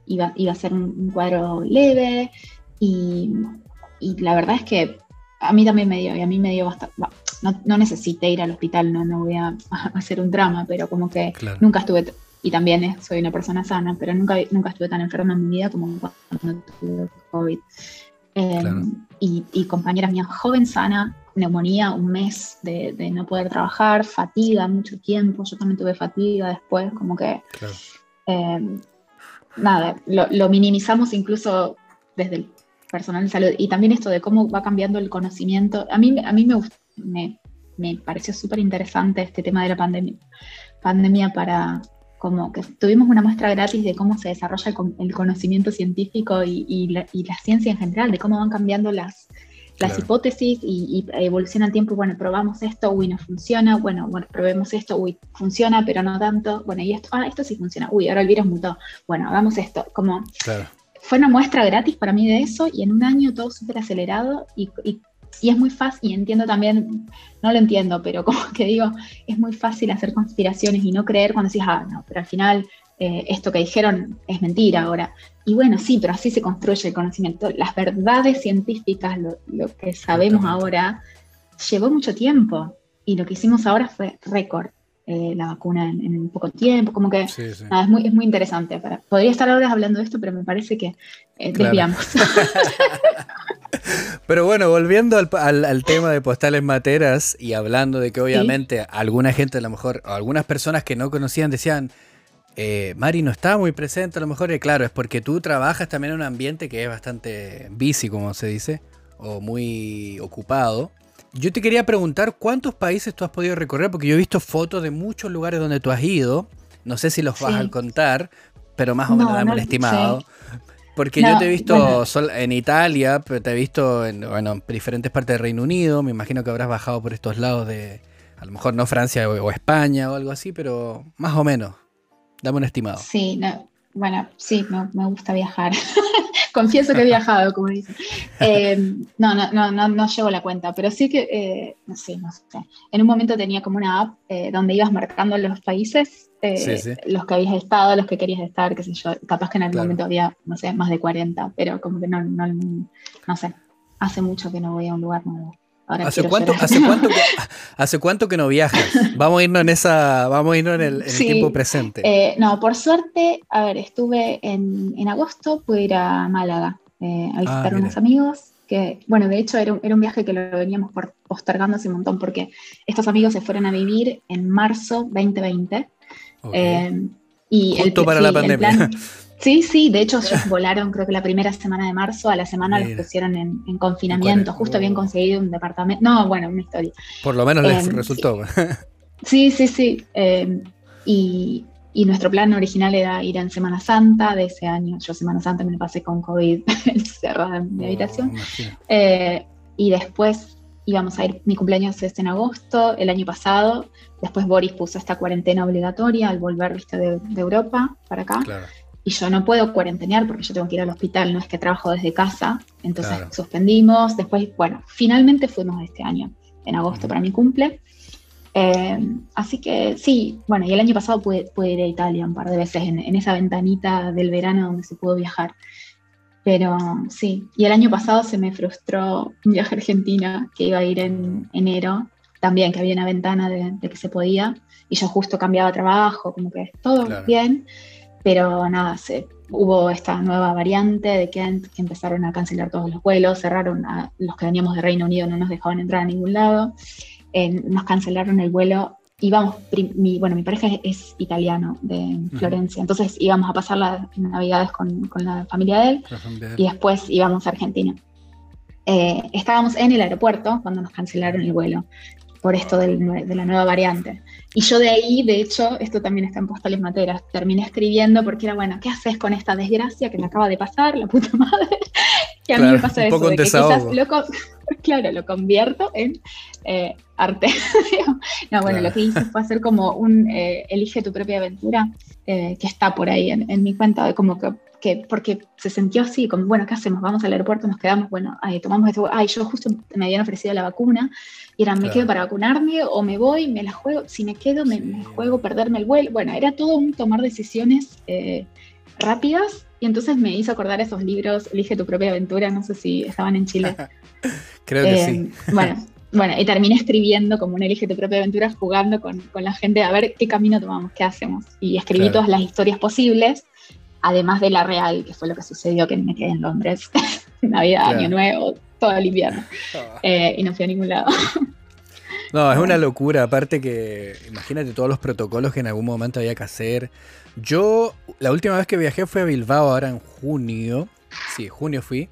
iba, iba, a ser un, cuadro leve. Y, y, la verdad es que a mí también me dio, y a mí me dio bastante, no, no necesité ir al hospital, no, no voy a, hacer un drama, pero como que nunca estuve, y también soy una persona sana, pero nunca, nunca estuve tan enferma en mi vida como cuando tuve COVID. Em, y, compañeras mías, joven sana, neumonía, un mes de, no poder trabajar, fatiga mucho tiempo, yo también tuve fatiga después, como que... Em, nada, lo, lo minimizamos incluso desde el personal de salud. Y también esto de cómo va cambiando el conocimiento. A mí, a mí me, me, me pareció súper interesante este tema de la pandemia, pandemia para como que tuvimos una muestra gratis de cómo se desarrolla el, conocimiento científico y, la, ciencia en general, de cómo van cambiando las, las hipótesis y, y, evoluciona el tiempo. Bueno, probamos esto, uy, no funciona. Bueno, bueno, probemos esto, uy, funciona, pero no tanto. Bueno, y esto, ah, esto sí funciona. Uy, ahora el virus mutó. Bueno, hagamos esto. Como fue una muestra gratis para mí de eso y en un año todo súper acelerado y, y, es muy fácil, y entiendo también, no lo entiendo, pero como que digo, es muy fácil hacer conspiraciones y no creer cuando decís, ah, no, pero al final eh, esto que dijeron es mentira ahora. Y bueno, sí, pero así se construye el conocimiento. Las verdades científicas, lo, que sabemos ahora, llevó mucho tiempo y lo que hicimos ahora fue récord. Eh, la vacuna en, poco tiempo, como que es, muy, es muy interesante. podría estar ahora hablando de esto, pero me parece que eh, desviamos. pero bueno, volviendo al, tema de postales materas y hablando de que obviamente alguna gente a lo mejor, o algunas personas que no conocían decían, eh, Mari no está muy presente, a lo mejor, y claro, es porque tú trabajas también en un ambiente que es bastante busy, como se dice, o muy ocupado. Yo te quería preguntar cuántos países tú has podido recorrer, porque yo he visto fotos de muchos lugares donde tú has ido. No sé si los vas a contar, pero más o menos dame estimado. Porque yo te he visto en Italia, pero te he visto en bueno, diferentes partes del Reino Unido. Me imagino que habrás bajado por estos lados de, a lo mejor no Francia o España o algo así, pero más o menos. Dame un estimado. Sí, bueno, sí, me, gusta viajar. Confieso que he viajado, como dicen. Eh, no, no, no, no, no llevo la cuenta, pero sí que, eh, no sé, no sé. En un momento tenía como una app eh, donde ibas marcando los países, los que habías estado, los que querías estar, qué sé yo. Capaz que en algún momento había, no sé, más de 40, pero como que no, no, no sé. Hace mucho que no voy a un lugar nuevo. ¿Hace cuánto, ¿hace, cuánto que, ¿Hace cuánto que no viajas? Vamos a irnos en esa, vamos a irnos en el, tiempo presente. Eh, no, por suerte, a ver, estuve en, en agosto, pude ir a Málaga eh, a ah, visitar unos amigos. Que, bueno, de hecho era un, era un, viaje que lo veníamos postergando hace un montón porque estos amigos se fueron a vivir en marzo 2020. Eh, y Justo para la pandemia. Sí, sí, de hecho ellos volaron creo que la primera semana de marzo, a la semana los pusieron en, confinamiento, justo habían conseguido un departamento, no, bueno, una historia. Por lo menos les em, resultó. Sí, sí, sí. Em, y, nuestro plan original era ir en Semana Santa de ese año. Yo Semana Santa me lo pasé con COVID encerrada en mi oh, habitación. Eh, y después íbamos a ir, mi cumpleaños es en agosto, el año pasado. Después Boris puso esta cuarentena obligatoria al volver ¿viste, de, de Europa para acá. Claro y yo no puedo cuarentenear porque yo tengo que ir al hospital, no es que trabajo desde casa, entonces suspendimos, después, bueno, finalmente fuimos este año, en agosto para mi cumple. Eh, así que sí, bueno, y el año pasado pude, ir a Italia un par de veces en, esa ventanita del verano donde se pudo viajar. Pero sí, y el año pasado se me frustró un viaje a Argentina que iba a ir en enero, también que había una ventana de, que se podía, y yo justo cambiaba trabajo, como que todo bien pero nada, se, hubo esta nueva variante de Kent que empezaron a cancelar todos los vuelos, cerraron a los que veníamos de Reino Unido, no nos dejaban entrar a ningún lado, nos cancelaron el vuelo. Íbamos, mi, bueno, mi pareja es, italiano de Florencia, entonces íbamos a pasar las navidades con, con la familia de él y después íbamos a Argentina. Eh, estábamos en el aeropuerto cuando nos cancelaron el vuelo por esto de la nueva variante. Y yo de ahí, de hecho, esto también está en Postales Materas, terminé escribiendo porque era, bueno, ¿qué haces con esta desgracia que me acaba de pasar, la puta madre? que a mí me pasa eso, de que quizás lo, claro, lo convierto en eh, arte. no, bueno, lo que hice fue hacer como un eh, elige tu propia aventura, eh, que está por ahí en, mi cuenta, como que, que, porque se sintió así, como, bueno, ¿qué hacemos? Vamos al aeropuerto, nos quedamos, bueno, ahí tomamos esto, ay, yo justo me habían ofrecido la vacuna, y era, ¿me quedo para vacunarme o me voy, me la juego? Si me quedo, me, juego perderme el vuelo. Bueno, era todo un tomar decisiones eh, rápidas y entonces me hizo acordar esos libros, Elige tu propia aventura, no sé si estaban en Chile. Creo que sí. Eh, bueno, bueno, y terminé escribiendo como un Elige tu propia aventura, jugando con, la gente a ver qué camino tomamos, qué hacemos. Y escribí todas las historias posibles, además de la real, que fue lo que sucedió que me quedé en Londres, Navidad, Año Nuevo, todo el invierno. Ah. Eh, y no fui a ningún lado. No, es una locura. Aparte que, imagínate todos los protocolos que en algún momento había que hacer. Yo, la última vez que viajé fue a Bilbao, ahora en junio. Sí, junio fui.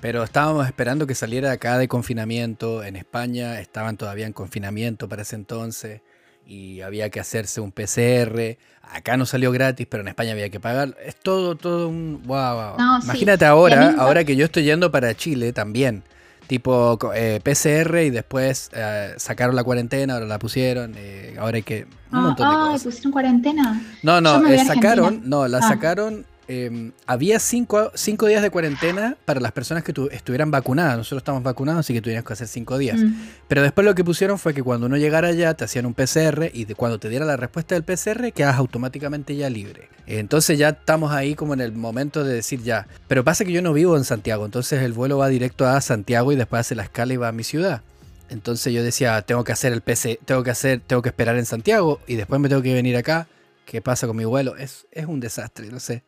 Pero estábamos esperando que saliera acá de confinamiento. En España estaban todavía en confinamiento para ese entonces. Y había que hacerse un PCR. Acá no salió gratis, pero en España había que pagar. Es todo, todo un. Wow, Imagínate ahora, ahora que yo estoy yendo para Chile también. Tipo eh, PCR y después eh, sacaron la cuarentena, ahora la pusieron. Eh, ahora hay que. Un ah, montón de ah, cosas. pusieron cuarentena. No, no, sacaron, no, la ah. sacaron em, había cinco, cinco, días de cuarentena para las personas que estuvieran vacunadas. Nosotros estamos vacunados, así que tuvieras que hacer cinco días. Mm. Pero después lo que pusieron fue que cuando uno llegara allá te hacían un PCR y de cuando te diera la respuesta del PCR quedas automáticamente ya libre. Entonces ya estamos ahí como en el momento de decir ya. Pero pasa que yo no vivo en Santiago, entonces el vuelo va directo a Santiago y después hace la escala y va a mi ciudad. Entonces yo decía, tengo que hacer el PC, tengo que hacer, tengo que esperar en Santiago y después me tengo que venir acá. ¿Qué pasa con mi vuelo? Es, es un desastre, no sé.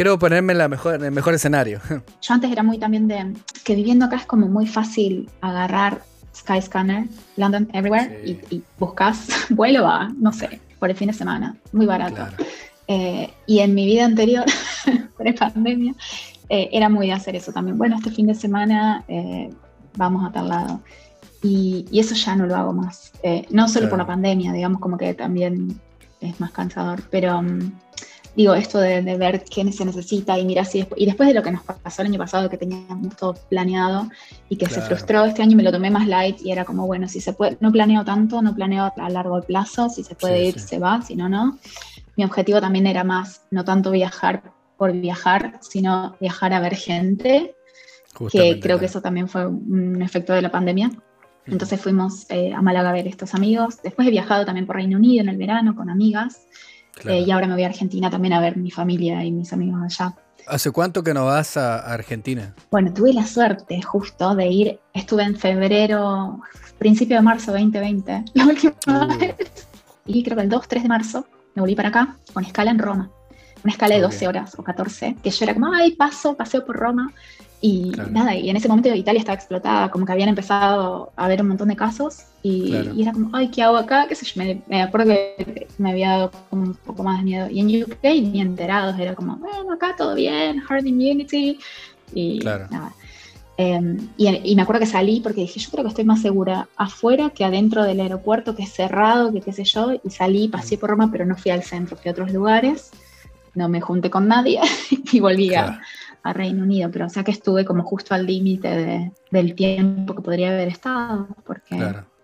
Quiero ponerme en, la mejor, en el mejor escenario. Yo antes era muy también de que viviendo acá es como muy fácil agarrar Skyscanner, London Everywhere y, buscas vuelo a, no sé, por el fin de semana, muy barato. Eh, y en mi vida anterior, pre pandemia, eh, era muy de hacer eso también. Bueno, este fin de semana eh, vamos a tal lado. Y, eso ya no lo hago más. Eh, no solo por la pandemia, digamos, como que también es más cansador, pero mm, digo, esto de, ver qué se necesita y mira si después, y después de lo que nos pasó el año pasado, que teníamos todo planeado y que se frustró este año, me lo tomé más light y era como, bueno, si se puede, no planeo tanto, no planeo a largo plazo, si se puede ir, se va, si no, no. Mi objetivo también era más, no tanto viajar por viajar, sino viajar a ver gente, que creo que eso también fue un efecto de la pandemia. Entonces fuimos eh, a Málaga a ver estos amigos. Después he viajado también por Reino Unido en el verano con amigas. Eh, y ahora me voy a Argentina también a ver mi familia y mis amigos allá. ¿Hace cuánto que no vas a Argentina? Bueno, tuve la suerte justo de ir, estuve en febrero, principio de marzo 2020, la última uh. vez. Y creo que el 2, 3 de marzo me volví para acá con escala en Roma. Una escala de 12 horas o 14, que yo era como, ay, paso, paseo por Roma. Y nada, y en ese momento Italia estaba explotada, como que habían empezado a haber un montón de casos y, era como, ay, ¿qué hago acá? ¿Qué sé yo? Me, acuerdo que me había dado como un poco más de miedo. Y en UK ni enterados, era como, bueno, acá todo bien, hard immunity y nada. Em, y, me acuerdo que salí porque dije, yo creo que estoy más segura afuera que adentro del aeropuerto, que es cerrado, que qué sé yo, y salí, pasé por Roma, pero no fui al centro, fui a otros lugares, no me junté con nadie y volví a a Reino Unido, pero o sea que estuve como justo al límite del tiempo que podría haber estado, porque...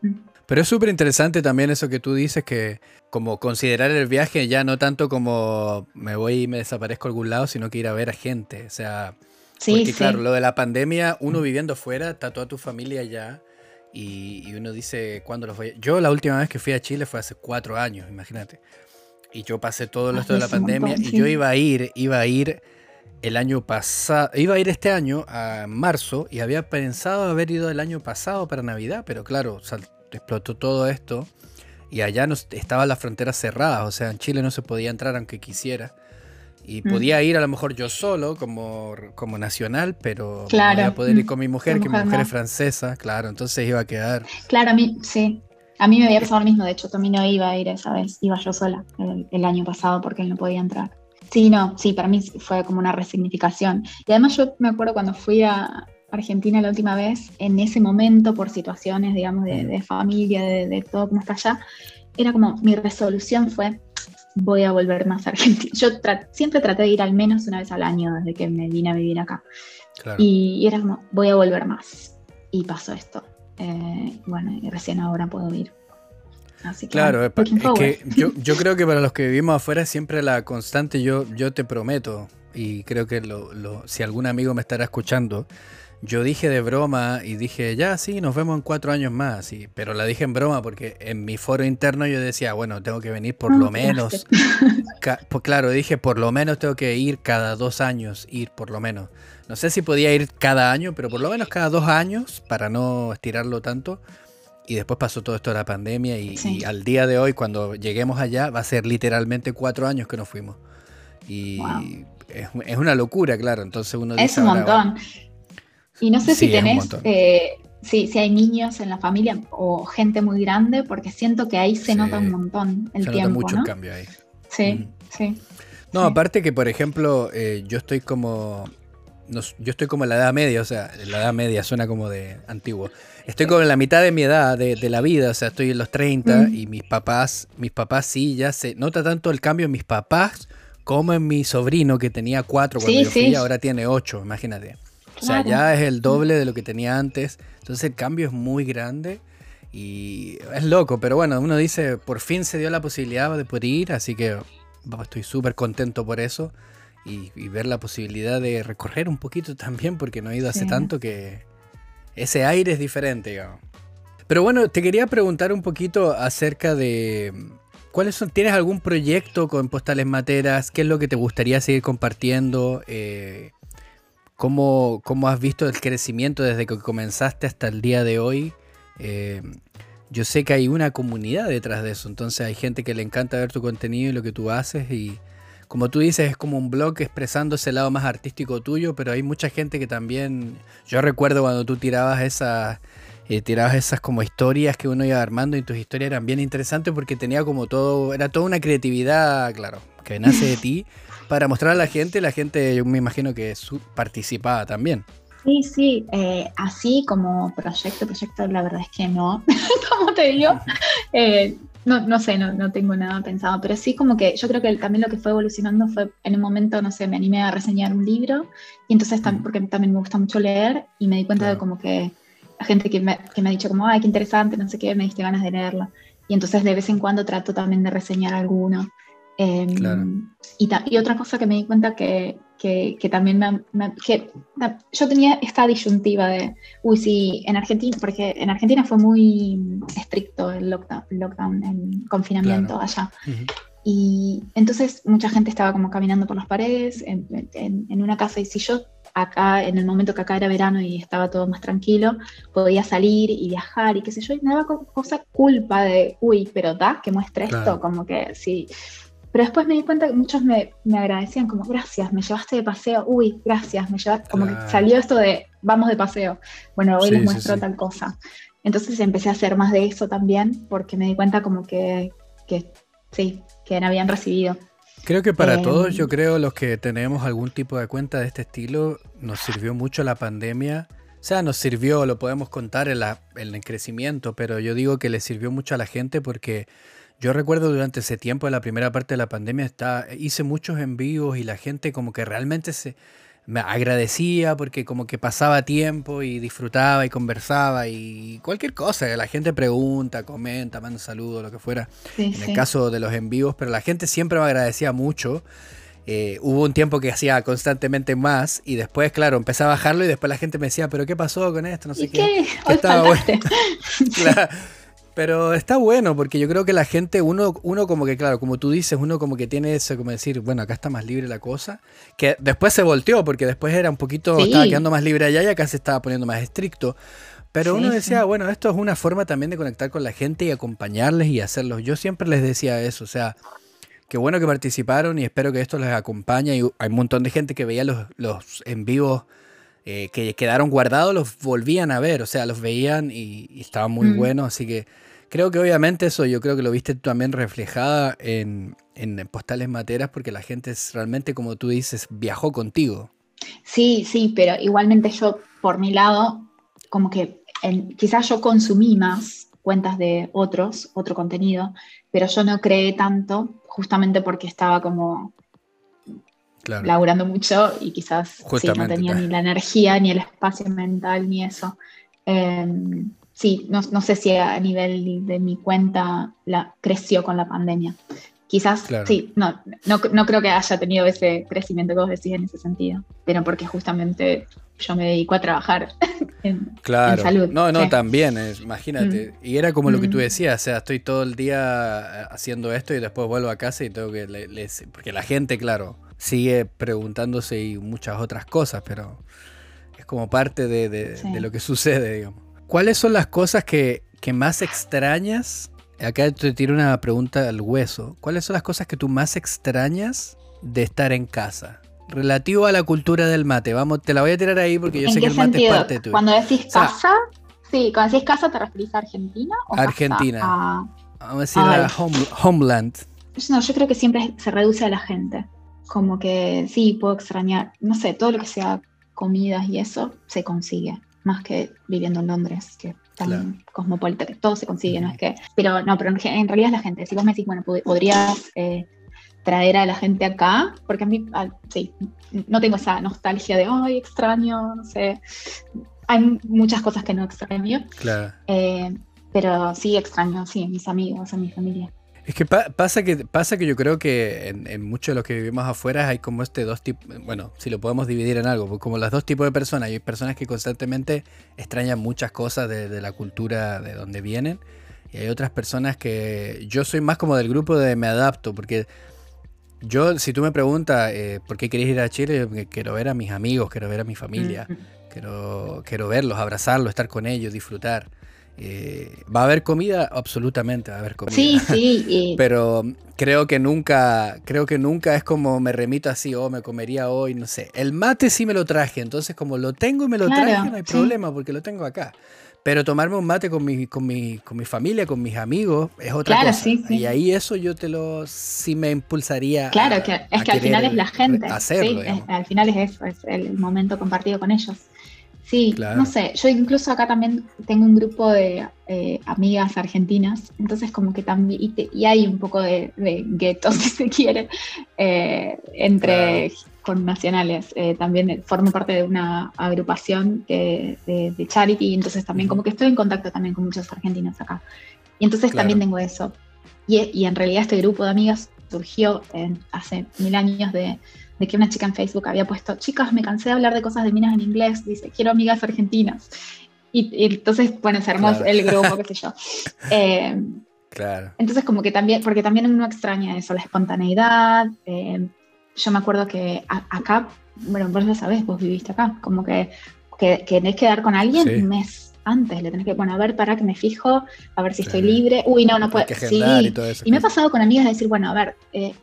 Mm. Pero es súper interesante también eso que tú dices, que como considerar el viaje ya no tanto como me voy y me desaparezco a algún lado, sino que ir a ver a gente. O sea, porque claro, lo de la pandemia, uno viviendo fuera, está toda tu familia allá y, uno dice, ¿cuándo los voy a...? Yo la última vez que fui a Chile fue hace cuatro años, imagínate. Y yo pasé todo esto de la pandemia y yo iba a ir, iba a ir el año pasado, iba a ir este año a marzo y había pensado haber ido el año pasado para Navidad, pero claro, explotó todo esto y allá no, estaban las fronteras cerradas, o sea, en Chile no se podía entrar aunque quisiera. Y mm. podía ir a lo mejor yo solo como, como nacional, pero no iba a poder ir con mi mujer, que mi mujer es francesa, claro, entonces iba a quedar. Claro, a mí, sí. A mí me había pasado lo mismo, de hecho, también no iba a ir esa vez, iba yo sola el año pasado porque él no podía entrar. Sí, no, sí, para mí fue como una resignificación. Y además yo me acuerdo cuando fui a Argentina la última vez, en ese momento, por situaciones, digamos, de, familia, de, todo como está allá, era como mi resolución fue, voy a volver más a Argentina. Yo siempre traté de ir al menos una vez al año desde que me vine a vivir acá. Y, era como, voy a volver más. Y pasó esto. Eh, bueno, y recién ahora puedo ir claro, es, que yo, yo, creo que para los que vivimos afuera siempre la constante, yo, yo te prometo, y creo que lo, si algún amigo me estará escuchando, yo dije de broma y dije, ya sí, nos vemos en cuatro años más, pero la dije en broma porque en mi foro interno yo decía, bueno, tengo que venir por lo menos, pues claro, dije, por lo menos tengo que ir cada dos años, ir por lo menos. No sé si podía ir cada año, pero por lo menos cada dos años, para no estirarlo tanto. Y después pasó todo esto de la pandemia y, al día de hoy, cuando lleguemos allá, va a ser literalmente cuatro años que nos fuimos. Y es, una locura, claro. Entonces uno dice... Es un montón. y no sé si tenés... Eh, si, hay niños en la familia o gente muy grande, porque siento que ahí se nota un montón el se tiempo. Nota mucho cambio ahí. Sí, mm. sí. No, aparte que, por ejemplo, eh, yo estoy como yo estoy como en la edad media, o sea, la edad media suena como de antiguo. Estoy como en la mitad de mi edad de, la vida, o sea, estoy en los 30 mm. y mis papás, mis papás sí, ya se nota tanto el cambio en mis papás como en mi sobrino que tenía cuatro cuando yo fui, ahora tiene ocho, imagínate. O sea, ya es el doble de lo que tenía antes. Entonces el cambio es muy grande y es loco, pero bueno, uno dice, por fin se dio la posibilidad de poder ir, así que estoy súper contento por eso. y, ver la posibilidad de recorrer un poquito también, porque no he ido hace tanto que ese aire es diferente, digamos. Pero bueno, te quería preguntar un poquito acerca de cuáles son, ¿tienes algún proyecto con Postales Materas? ¿Qué es lo que te gustaría seguir compartiendo? Eh, ¿cómo, has visto el crecimiento desde que comenzaste hasta el día de hoy? Eh, yo sé que hay una comunidad detrás de eso, entonces hay gente que le encanta ver tu contenido y lo que tú haces y como tú dices es como un blog expresando ese lado más artístico tuyo, pero hay mucha gente que también, yo recuerdo cuando tú tirabas esas, eh, tirabas esas como historias que uno iba armando y tus historias eran bien interesantes porque tenía como todo, era toda una creatividad, claro, que nace de ti para mostrar a la gente, la gente yo me imagino que participaba también. Sí, sí, eh, así como proyecto, proyecto, la verdad es que no, como te digo, eh, no, no sé, no, no, tengo nada pensado, pero sí como que yo creo que también lo que fue evolucionando fue en un momento, no sé, me animé a reseñar un libro y entonces porque también me gusta mucho leer y me di cuenta de como que la gente que me, que me ha dicho como, ay, qué interesante, no sé qué, me diste ganas de leerlo. Y entonces de vez en cuando trato también de reseñar alguno. Em, y, y, otra cosa que me di cuenta que, que, también me, que, yo tenía esta disyuntiva de, uy, sí, en Argentina, porque en Argentina fue muy estricto el lockdown, lockdown el confinamiento allá. Y entonces mucha gente estaba como caminando por las paredes en, en, una casa y si yo acá, en el momento que acá era verano y estaba todo más tranquilo, podía salir y viajar y qué sé yo, y me daba cosa culpa de, uy, pero da que muestre esto, como que sí. Pero después me di cuenta que muchos me, me, agradecían como, gracias, me llevaste de paseo, uy, gracias, me llevaste, como que salió esto de, vamos de paseo, bueno, hoy les muestro tal cosa. Entonces empecé a hacer más de eso también, porque me di cuenta como que, que sí, que no habían recibido. Creo que para todos, yo creo, los que tenemos algún tipo de cuenta de este estilo, nos sirvió mucho la pandemia. O sea, nos sirvió, lo podemos contar en, la, en el crecimiento, pero yo digo que le sirvió mucho a la gente porque yo recuerdo durante ese tiempo, en la primera parte de la pandemia, está, hice muchos envíos y la gente como que realmente se me agradecía porque como que pasaba tiempo y disfrutaba y conversaba y cualquier cosa. La gente pregunta, comenta, manda saludos, lo que fuera. en el caso de los envíos, pero la gente siempre me agradecía mucho. Eh, hubo un tiempo que hacía constantemente más y después, claro, empecé a bajarlo y después la gente me decía, pero ¿qué pasó con esto? No sé qué. qué? estaba bueno. claro. Pero está bueno porque yo creo que la gente, uno, uno como que, claro, como tú dices, uno como que tiene eso, como decir, bueno, acá está más libre la cosa, que después se volteó porque después era un poquito, estaba quedando más libre allá y acá se estaba poniendo más estricto. Pero uno decía, bueno, esto es una forma también de conectar con la gente y acompañarles y hacerlos. Yo siempre les decía eso, o sea, qué bueno que participaron y espero que esto les acompañe. Y hay un montón de gente que veía los, los en vivos eh, que quedaron guardados, los volvían a ver, o sea, los veían y, estaban muy mm. buenos, así que Creo que obviamente eso yo creo que lo viste también reflejada en, postales materas porque la gente es realmente, como tú dices, viajó contigo. Sí, sí, pero igualmente yo, por mi lado, como que quizás yo consumí más cuentas de otros, otro contenido, pero yo no creé tanto justamente porque estaba como laburando mucho y quizás no tenía ni la energía, ni el espacio mental, ni eso. Em, sí, no, no, sé si a nivel de mi cuenta la, creció con la pandemia. Quizás, sí, no, no, no, creo que haya tenido ese crecimiento que vos decís en ese sentido, pero porque justamente yo me dedico a trabajar en, claro. salud. No, no, también, imagínate. Mm. Y era como lo que tú mm. decías, o sea, estoy todo el día eh, haciendo esto y después vuelvo a casa y tengo que... porque la gente, claro, sigue preguntándse y muchas otras cosas, pero es como parte de, de lo que sucede, digamos. ¿Cuáles son las cosas que, más extrañas? Acá te tiro una pregunta al hueso. ¿Cuáles son las cosas que tú más extrañas de estar en casa? Relativo a la cultura del mate. Vamos, te la voy a tirar ahí porque yo sé que el mate es parte tuyo. Cuando decís casa, sí, cuando decís casa te referís a Argentina o Argentina. Vamos a decir a Homeland. No, yo creo que siempre se reduce a la gente. Como que sí, puedo extrañar, no sé, todo lo que sea comidas y eso se consigue más que viviendo en Londres, que tan cosmopolita, que todo se consigue, ¿no? Es que, pero no, pero en, realidad es la gente. Si vos me decís, bueno, podrías eh, traer a la gente acá, porque a mí, sí, no tengo esa nostalgia de, ay, extraño, no sé. Hay muchas cosas que no extraño. Claro. Eh, pero sí extraño, sí, a mis amigos, a mi familia. Es que pasa que pasa que yo creo que en, en muchos de los que vivimos afuera hay como este dos tipos, bueno, si lo podemos dividir en algo, pues como los dos tipos de personas. Hay personas que constantemente extrañan muchas cosas de, la cultura de donde vienen y hay otras personas que yo soy más como del grupo de me adapto, porque yo, si tú me preguntas eh, por qué querés ir a Chile, quiero ver a mis amigos, quiero ver a mi familia, quiero, quiero verlos, abrazarlos, estar con ellos, disfrutar. Eh, ¿Va a haber comida? Absolutamente va a haber comida. Sí, sí. Pero creo que nunca, creo que nunca es como me remito así, o oh, me comería hoy, no sé. El mate sí me lo traje, entonces como lo tengo y me lo traje, no hay problema porque lo tengo acá. Pero tomarme un mate con mi, con mi, con mi familia, con mis amigos, es otra cosa. Y ahí eso yo te lo sí me impulsaría. Claro, que es que al final es la gente. Hacerlo, al final es eso, es el momento compartido con ellos. Sí, no sé, yo incluso acá también tengo un grupo de eh, amigas argentinas, entonces como que también, y, hay un poco de, de gueto, si se quiere, eh, entre con nacionales. Eh, también formo parte de una agrupación de, de, charity, entonces también como que estoy en contacto también con muchos argentinos acá. Y entonces también tengo eso. Y, y, en realidad este grupo de amigas surgió hace mil años de de que una chica en Facebook había puesto, chicas, me cansé de hablar de cosas de minas en inglés, dice, quiero amigas argentinas. Y, entonces, bueno, se armó el grupo, qué sé yo. Eh, claro. Entonces, como que también, porque también uno extraña eso, la espontaneidad. Eh, yo me acuerdo que acá, bueno, vos lo sabés, vos viviste acá, como que, que, tenés que dar con alguien un mes antes, le tenés que poner, a ver, para que me fijo, a ver si estoy libre. Uy, no, no puedo. Sí. Y, me ha pasado con amigas de decir, bueno, a ver, eh,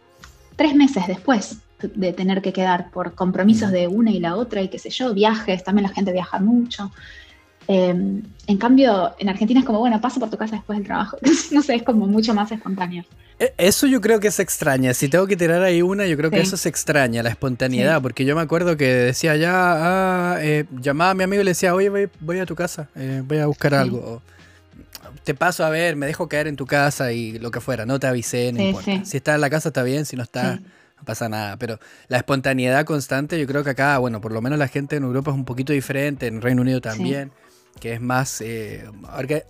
tres meses después, de tener que quedar por compromisos de una y la otra y qué sé yo, viajes, también la gente viaja mucho. Em, en cambio, en Argentina es como, bueno, paso por tu casa después del trabajo. no sé, es como mucho más espontáneo. E, eso yo creo que se extraña. Si tengo que tirar ahí una, yo creo que eso se extraña, la espontaneidad. Porque yo me acuerdo que decía ya, ah, eh, llamaba a mi amigo y le decía, oye, voy, a tu casa, eh, voy a buscar algo. te paso a ver, me dejo caer en tu casa y lo que fuera. No te avisé, no importa. Si está en la casa está bien, si no está pasa nada. Pero la espontaneidad constante, yo creo que acá, bueno, por lo menos la gente en Europa es un poquito diferente, en Reino Unido también. que es más eh,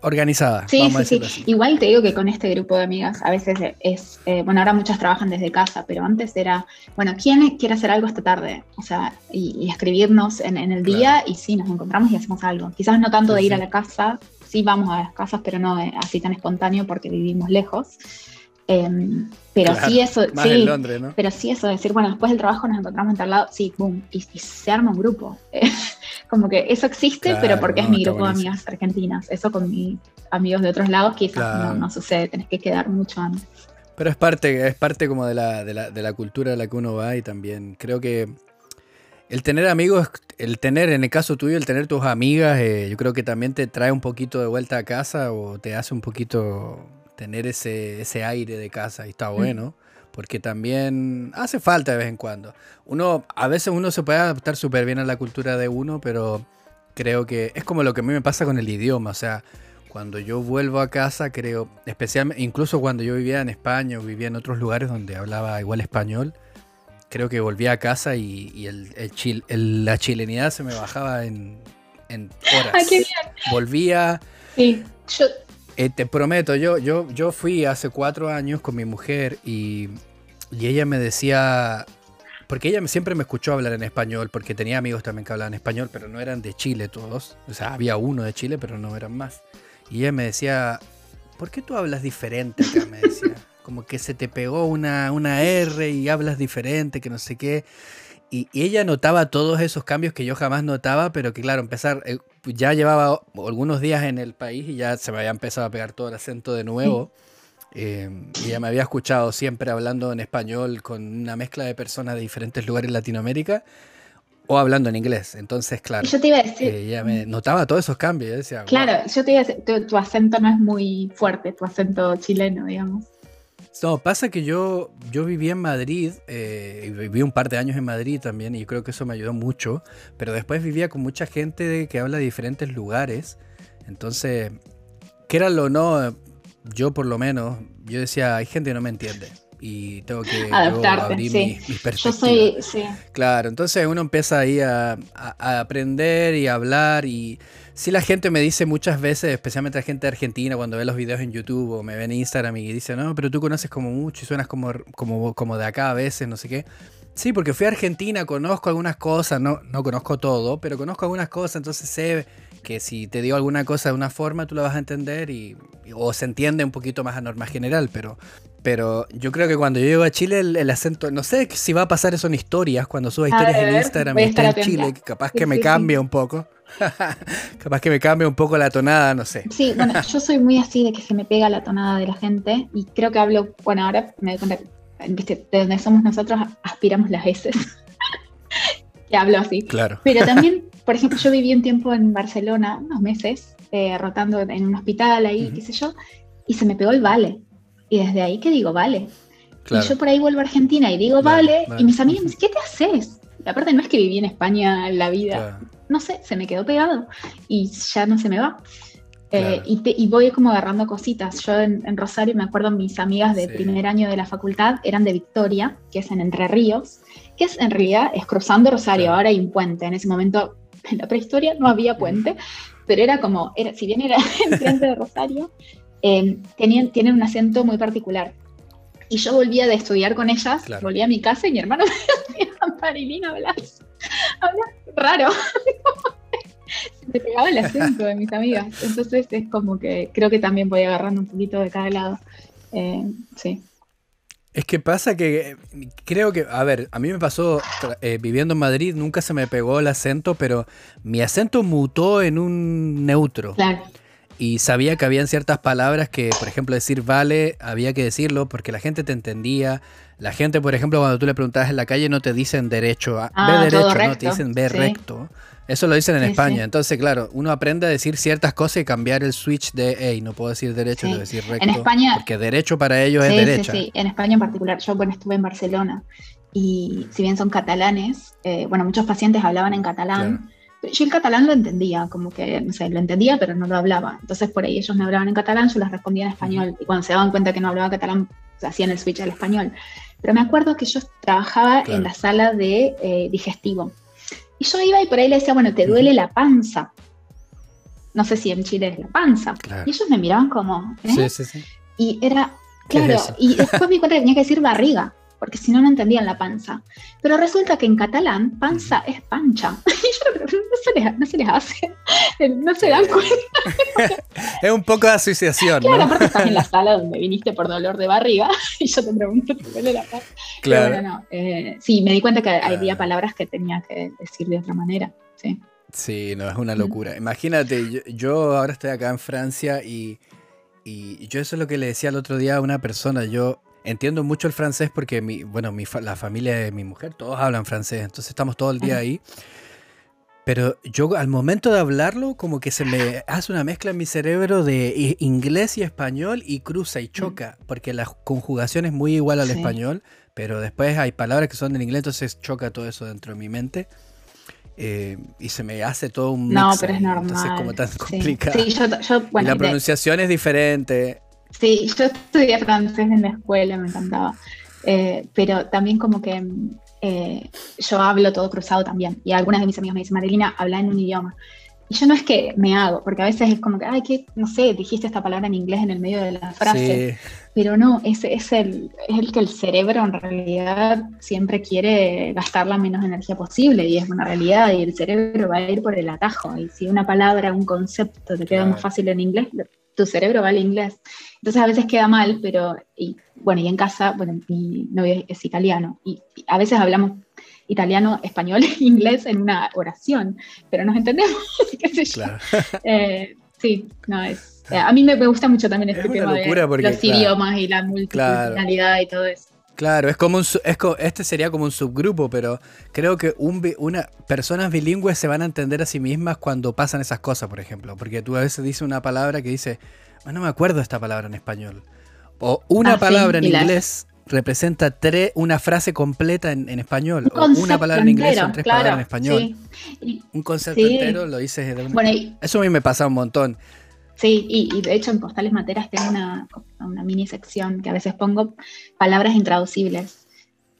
organizada. Sí, sí, sí. Igual te digo que con este grupo de amigas a veces es, eh, bueno, ahora muchas trabajan desde casa, pero antes era, bueno, ¿quién quiere hacer algo esta tarde? O sea, y, escribirnos en, el día y sí, nos encontramos y hacemos algo. Quizás no tanto de ir a la casa, sí vamos a las casas, pero no así tan espontáneo porque vivimos lejos. Em, pero sí eso, sí, pero sí eso, decir, bueno, después del trabajo nos encontramos en tal lado, sí, boom, y, se arma un grupo. como que eso existe, pero porque es mi grupo de amigas argentinas. Eso con mis amigos de otros lados quizás no, sucede, tenés que quedar mucho antes. Pero es parte, es parte como de la, de la, de la cultura a la que uno va y también creo que el tener amigos, el tener, en el caso tuyo, el tener tus amigas, eh, yo creo que también te trae un poquito de vuelta a casa o te hace un poquito tener ese, ese aire de casa y está mm. bueno. Porque también hace falta de vez en cuando. Uno, a veces uno se puede adaptar súper bien a la cultura de uno, pero creo que es como lo que a mí me pasa con el idioma. O sea, cuando yo vuelvo a casa, creo, especialmente, incluso cuando yo vivía en España o vivía en otros lugares donde hablaba igual español, creo que volvía a casa y, el, el, la chilenidad se me bajaba en, en horas. Volvía. Sí, yo, eh, te prometo, yo, yo, yo fui hace cuatro años con mi mujer y, ella me decía, porque ella siempre me escuchó hablar en español, porque tenía amigos también que hablaban español, pero no eran de Chile todos. O sea, había uno de Chile, pero no eran más. Y ella me decía, ¿por qué tú hablas diferente acá? Me decía. Como que se te pegó una, una R y hablas diferente, que no sé qué. Y, ella notaba todos esos cambios que yo jamás notaba, pero que claro, empezar, eh, ya llevaba algunos días en el país y ya se me había empezado a pegar todo el acento de nuevo. Eh, y ella me había escuchado siempre hablando en español con una mezcla de personas de diferentes lugares en Latinoamérica o hablando en inglés. Entonces, claro. Yo te iba a decir. Eh, ella me notaba todos esos cambios. decía, claro, yo te iba a decir, tu, acento no es muy fuerte, tu acento chileno, digamos. No, pasa que yo, yo viví en Madrid, eh, viví un par de años en Madrid también, y creo que eso me ayudó mucho, pero después vivía con mucha gente que habla de diferentes lugares, entonces, qué era lo no, yo por lo menos, yo decía, hay gente que no me entiende, y tengo que abrir mis, perspectivas. Yo soy, sí. Claro, entonces uno empieza ahí a, aprender y a hablar y si la gente me dice muchas veces, especialmente la gente de Argentina, cuando ve los videos en YouTube o me ven en Instagram y dice, no, pero tú conoces como mucho y suenas como, como, como de acá a veces, no sé qué. Sí, porque fui a Argentina, conozco algunas cosas, no, no conozco todo, pero conozco algunas cosas, entonces sé que si te digo alguna cosa de una forma, tú la vas a entender y, o se entiende un poquito más a norma general, pero pero yo creo que cuando yo llego a Chile, el, acento, no sé si va a pasar eso en historias, cuando suba historias en Instagram y esté en Chile, capaz que me cambie un poco. capaz que me cambie un poco la tonada, no sé. Sí, bueno, yo soy muy así de que se me pega la tonada de la gente y creo que hablo, bueno, ahora me doy cuenta, ¿viste? de donde somos nosotros aspiramos las veces. que hablo así. Claro. Pero también, por ejemplo, yo viví un tiempo en Barcelona, unos meses, eh, rotando en un hospital ahí, qué sé yo, y se me pegó el vale. Y desde ahí que digo, vale. Y yo por ahí vuelvo a Argentina y digo, vale, y mis amigos me dicen, ¿qué te haces? Y aparte no es que viví en España la vida, no sé, se me quedó pegado y ya no se me va. Eh, y, voy como agarrando cositas. Yo en, Rosario me acuerdo mis amigas de primer año de la facultad eran de Victoria, que es en Entre Ríos, que es en realidad es cruzando Rosario, ahora hay un puente. En ese momento, en la prehistoria, no había puente, pero era como, era, si bien era enfrente de Rosario, eh, tienen un acento muy particular. Y yo volvía de estudiar con ellas, volvía a mi casa y mi hermano me decía, Marilina, hablas, hablas raro. Se me pegaba el acento de mis amigas. Entonces es como que creo que también voy agarrando un poquito de cada lado. Eh, sí. Es que pasa que creo que, a ver, a mí me pasó eh, viviendo en Madrid, nunca se me pegó el acento, pero mi acento mutó en un neutro. Claro y sabía que habían ciertas palabras que, por ejemplo, decir vale, había que decirlo porque la gente te entendía. La gente, por ejemplo, cuando tú le preguntabas en la calle, no te dicen derecho, ah, ve derecho, no, te dicen ve recto. Eso lo dicen en España. Entonces, claro, uno aprende a decir ciertas cosas y cambiar el switch de, hey, no puedo decir derecho, debo decir recto. En España. Porque derecho para ellos es derecha. Sí, sí, en España en particular. Yo, bueno, estuve en Barcelona y si bien son catalanes, eh, bueno, muchos pacientes hablaban en catalán. Yo el catalán lo entendía, como que, no sé, lo entendía, pero no lo hablaba. Entonces por ahí ellos me hablaban en catalán, yo les respondía en español. Y cuando se daban cuenta que no hablaba catalán, se hacían el switch al español. Pero me acuerdo que yo trabajaba en la sala de eh, digestivo. Y yo iba y por ahí le decía, bueno, te duele la panza. No sé si en Chile es la panza. Y ellos me miraban como, ¿eh? Sí, sí, sí. Y era, claro, y después me di cuenta que tenía que decir barriga porque si no, no entendían la panza. Pero resulta que en catalán, panza es pancha. Y yo no se les, no se les hace, no se dan cuenta. es un poco de asociación. Claro, ¿no? aparte estás en la sala donde viniste por dolor de barriga y yo te pregunto, ¿te duele la panza? Claro. no, eh, sí, me di cuenta que había palabras que tenía que decir de otra manera. Sí. Sí, no, es una locura. Imagínate, yo, ahora estoy acá en Francia y, y yo eso es lo que le decía el otro día a una persona. Yo entiendo mucho el francés porque mi, bueno, mi, la familia de mi mujer, todos hablan francés, entonces estamos todo el día ahí. Pero yo al momento de hablarlo, como que se me hace una mezcla en mi cerebro de inglés y español y cruza y choca, porque la conjugación es muy igual al español, pero después hay palabras que son en inglés, entonces choca todo eso dentro de mi mente. Eh, y se me hace todo un No, pero es normal. Entonces como tan complicado. Sí, yo, yo, bueno, y la pronunciación es diferente. Sí, yo estudié francés en la escuela, me encantaba. Eh, pero también como que eh, yo hablo todo cruzado también. Y algunas de mis amigas me dicen, Marilina, habla en un idioma. Y yo no es que me hago, porque a veces es como que, ay, que, no sé, dijiste esta palabra en inglés en el medio de la frase. Pero no, es, es, el, es el que el cerebro en realidad siempre quiere gastar la menos energía posible. Y es una realidad, y el cerebro va a ir por el atajo. Y si una palabra, un concepto te queda más fácil en inglés, tu cerebro va al inglés. Entonces a veces queda mal, pero y, bueno, y en casa, bueno, mi novio es italiano y, a veces hablamos italiano, español, inglés en una oración, pero nos entendemos, qué sé yo. Eh, sí, no es. Eh, a mí me, gusta mucho también este tema de los idiomas y la multiculturalidad y todo eso. Claro, es como un, es, este sería como un subgrupo, pero creo que un, una, personas bilingües se van a entender a sí mismas cuando pasan esas cosas, por ejemplo. Porque tú a veces dices una palabra que dice, Ah, no me acuerdo esta palabra en español. O una ah, palabra en inglés representa tres, una frase completa en, español. o una palabra en inglés son tres palabras en español. Un concepto entero lo dices de una... Eso a mí me pasa un montón. Sí, y, de hecho en Postales Materas tengo una, mini sección que a veces pongo palabras intraducibles,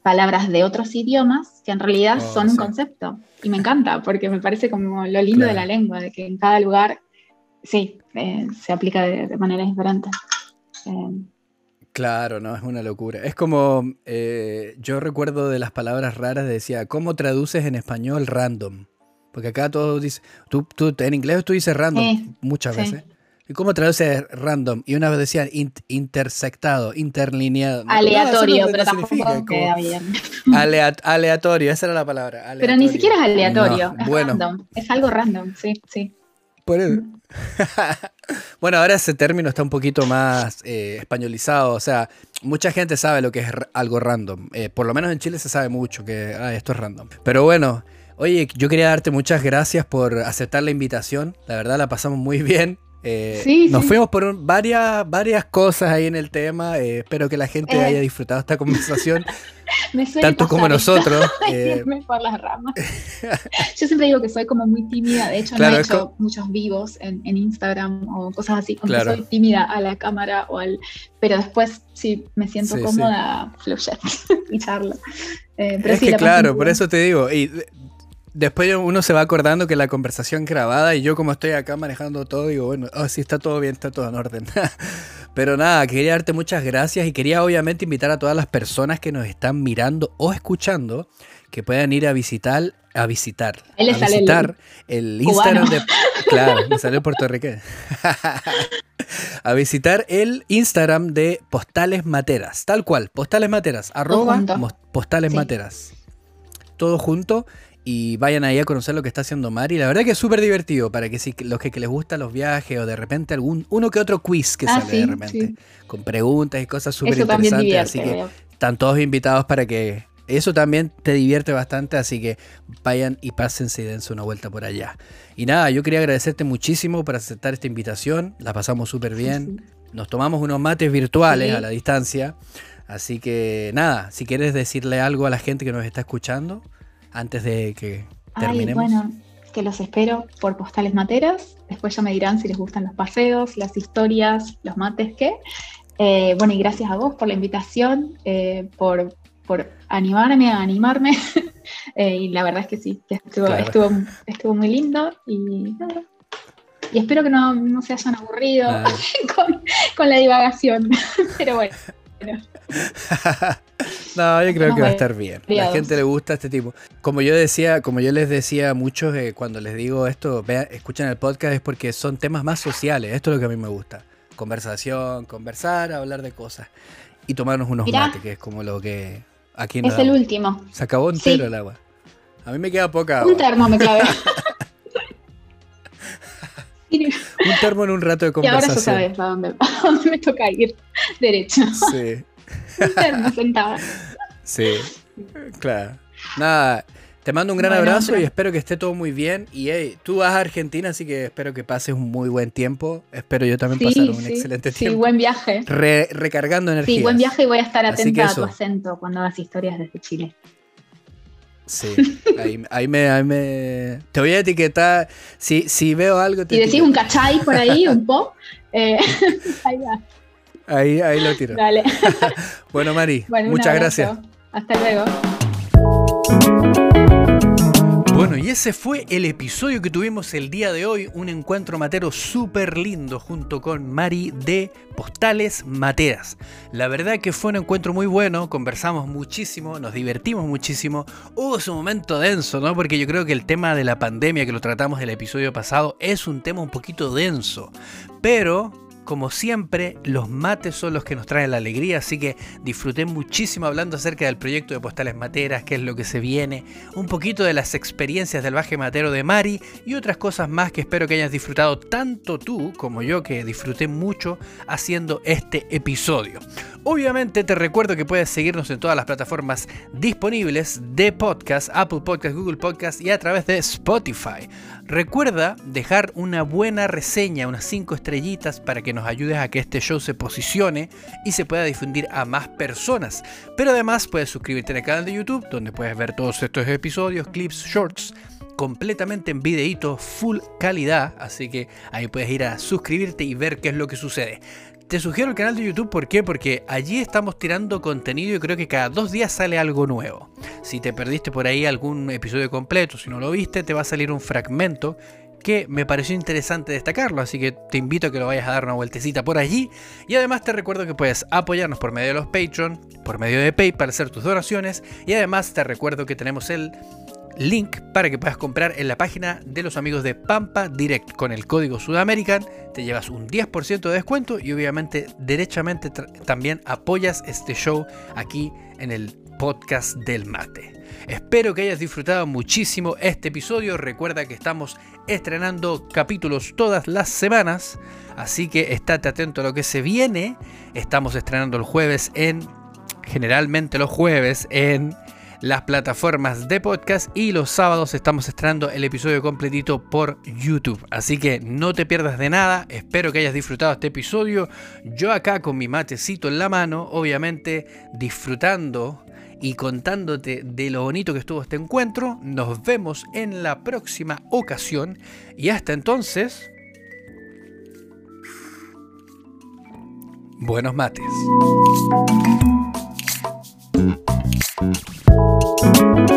palabras de otros idiomas que en realidad oh, son un concepto. Y me encanta porque me parece como lo lindo de la lengua, de que en cada lugar, sí, eh, se aplica de, de maneras diferentes. Eh, Claro, no, es una locura. Es como, eh, yo recuerdo de las palabras raras, decía, ¿cómo traduces en español random? Porque acá todos dicen, tú, tú, en inglés tú dices random muchas veces. ¿Y cómo traduces random? Y una vez decían intersectado, interlineado. Aleatorio, pero tampoco queda bien. aleatorio, esa era la palabra. Pero ni siquiera es aleatorio, es random. Es algo random, sí, sí. Por eso. bueno, ahora ese término está un poquito más eh, españolizado. O sea, mucha gente sabe lo que es algo random. Eh, por lo menos en Chile se sabe mucho que ah, esto es random. Pero bueno, oye, yo quería darte muchas gracias por aceptar la invitación. La verdad la pasamos muy bien. Eh, nos fuimos por varias, varias cosas ahí en el tema. Eh, espero que la gente haya disfrutado esta conversación. tanto como nosotros. Eh, por las ramas. Yo siempre digo que soy como muy tímida. De hecho, no he hecho muchos vivos en, Instagram o cosas así. Como soy tímida a la cámara o al. Pero después, sí, me siento cómoda, fluye y charlo. es que claro, por eso te digo. Y después uno se va acordando que la conversación grabada y yo como estoy acá manejando todo, digo, bueno, oh, sí, está todo bien, está todo en orden. Pero nada, quería darte muchas gracias y quería obviamente invitar a todas las personas que nos están mirando o escuchando que puedan ir a visitar, a visitar, a visitar el, Instagram de... Claro, me salió puertorriqueño. a visitar el Instagram de Postales Materas, tal cual, Postales Materas, arroba Postales Materas. Todo junto y vayan ahí a conocer lo que está haciendo Mari. La verdad que es súper divertido para que si los que, les gustan los viajes o de repente algún uno que otro quiz que ah, sale de repente con preguntas y cosas súper interesantes. Así que están todos invitados para que eso también te divierte bastante, así que vayan y pásense y dense una vuelta por allá. Y nada, yo quería agradecerte muchísimo por aceptar esta invitación, la pasamos súper bien, nos tomamos unos mates virtuales a la distancia, así que nada, si quieres decirle algo a la gente que nos está escuchando antes de que terminemos? bueno, que los espero por Postales Materas. Después ya me dirán si les gustan los paseos, las historias, los mates, qué. Eh, bueno, y gracias a vos por la invitación, eh, por, por, animarme a animarme. Eh, y la verdad es que sí, estuvo, estuvo, muy lindo. Y, y espero que no, no se hayan aburrido con, con la divagación. Pero bueno. no, yo creo que va a estar bien. A la gente le gusta este tipo. Como yo decía, como yo les decía a muchos eh, cuando les digo esto, vean, escuchan el podcast es porque son temas más sociales. Esto es lo que a mí me gusta. Conversación, conversar, hablar de cosas y tomarnos unos mates, que es como lo que aquí Es el último. Se acabó entero el agua. A mí me queda poca agua. Un termo me clavé. un termo en un rato de conversación. Y ahora ya sabes a dónde, me toca ir. Derecho. Sí. sentado. Sí, claro. Nada, te mando un gran abrazo y espero que esté todo muy bien. Y hey, tú vas a Argentina, así que espero que pases un muy buen tiempo. Espero yo también pasar un excelente tiempo. Sí, buen viaje. recargando energía. Sí, buen viaje y voy a estar atenta a tu acento cuando hagas historias desde Chile. Sí, ahí, me, Te voy a etiquetar. Si, si veo algo. Te y decís un cachai por ahí, un po. Eh, ahí va. Ahí, ahí lo tiro. Dale. bueno, Mari, muchas gracias. Hasta luego. Bueno, y ese fue el episodio que tuvimos el día de hoy, un encuentro matero súper lindo junto con Mari de Postales Materas. La verdad que fue un encuentro muy bueno, conversamos muchísimo, nos divertimos muchísimo, hubo su momento denso, ¿no? Porque yo creo que el tema de la pandemia que lo tratamos el episodio pasado es un tema un poquito denso, pero como siempre, los mates son los que nos traen la alegría, así que disfruté muchísimo hablando acerca del proyecto de Postales Materas, qué es lo que se viene, un poquito de las experiencias del baje matero de Mari y otras cosas más que espero que hayas disfrutado tanto tú como yo, que disfruté mucho haciendo este episodio. Obviamente te recuerdo que puedes seguirnos en todas las plataformas disponibles de podcast, Apple Podcast, Google Podcast y a través de Spotify. Recuerda dejar una buena reseña, unas 5 estrellitas para que nos ayudes a que este show se posicione y se pueda difundir a más personas. Pero además puedes suscribirte al canal de YouTube donde puedes ver todos estos episodios, clips, shorts completamente en videíto, full calidad, así que ahí puedes ir a suscribirte y ver qué es lo que sucede. Te sugiero el canal de YouTube, ¿por qué? Porque allí estamos tirando contenido y creo que cada dos días sale algo nuevo. Si te perdiste por ahí algún episodio completo, si no lo viste, te va a salir un fragmento que me pareció interesante destacarlo, así que te invito a que lo vayas a dar una vueltecita por allí. Y además te recuerdo que puedes apoyarnos por medio de los Patreon, por medio de PayPal, hacer tus donaciones. Y además te recuerdo que tenemos el link para que puedas comprar en la página de los amigos de Pampa Direct con el código Sudamerican. Te llevas un 10% de descuento y obviamente derechamente también apoyas este show aquí en el podcast del mate. Espero que hayas disfrutado muchísimo este episodio. Recuerda que estamos estrenando capítulos todas las semanas, así que estate atento a lo que se viene. Estamos estrenando el jueves en, generalmente los jueves en las plataformas de podcast y los sábados estamos estrenando el episodio completito por YouTube. Así que no te pierdas de nada, espero que hayas disfrutado este episodio. Yo acá con mi matecito en la mano, obviamente disfrutando y contándote de lo bonito que estuvo este encuentro. Nos vemos en la próxima ocasión y hasta entonces... Buenos mates. thank you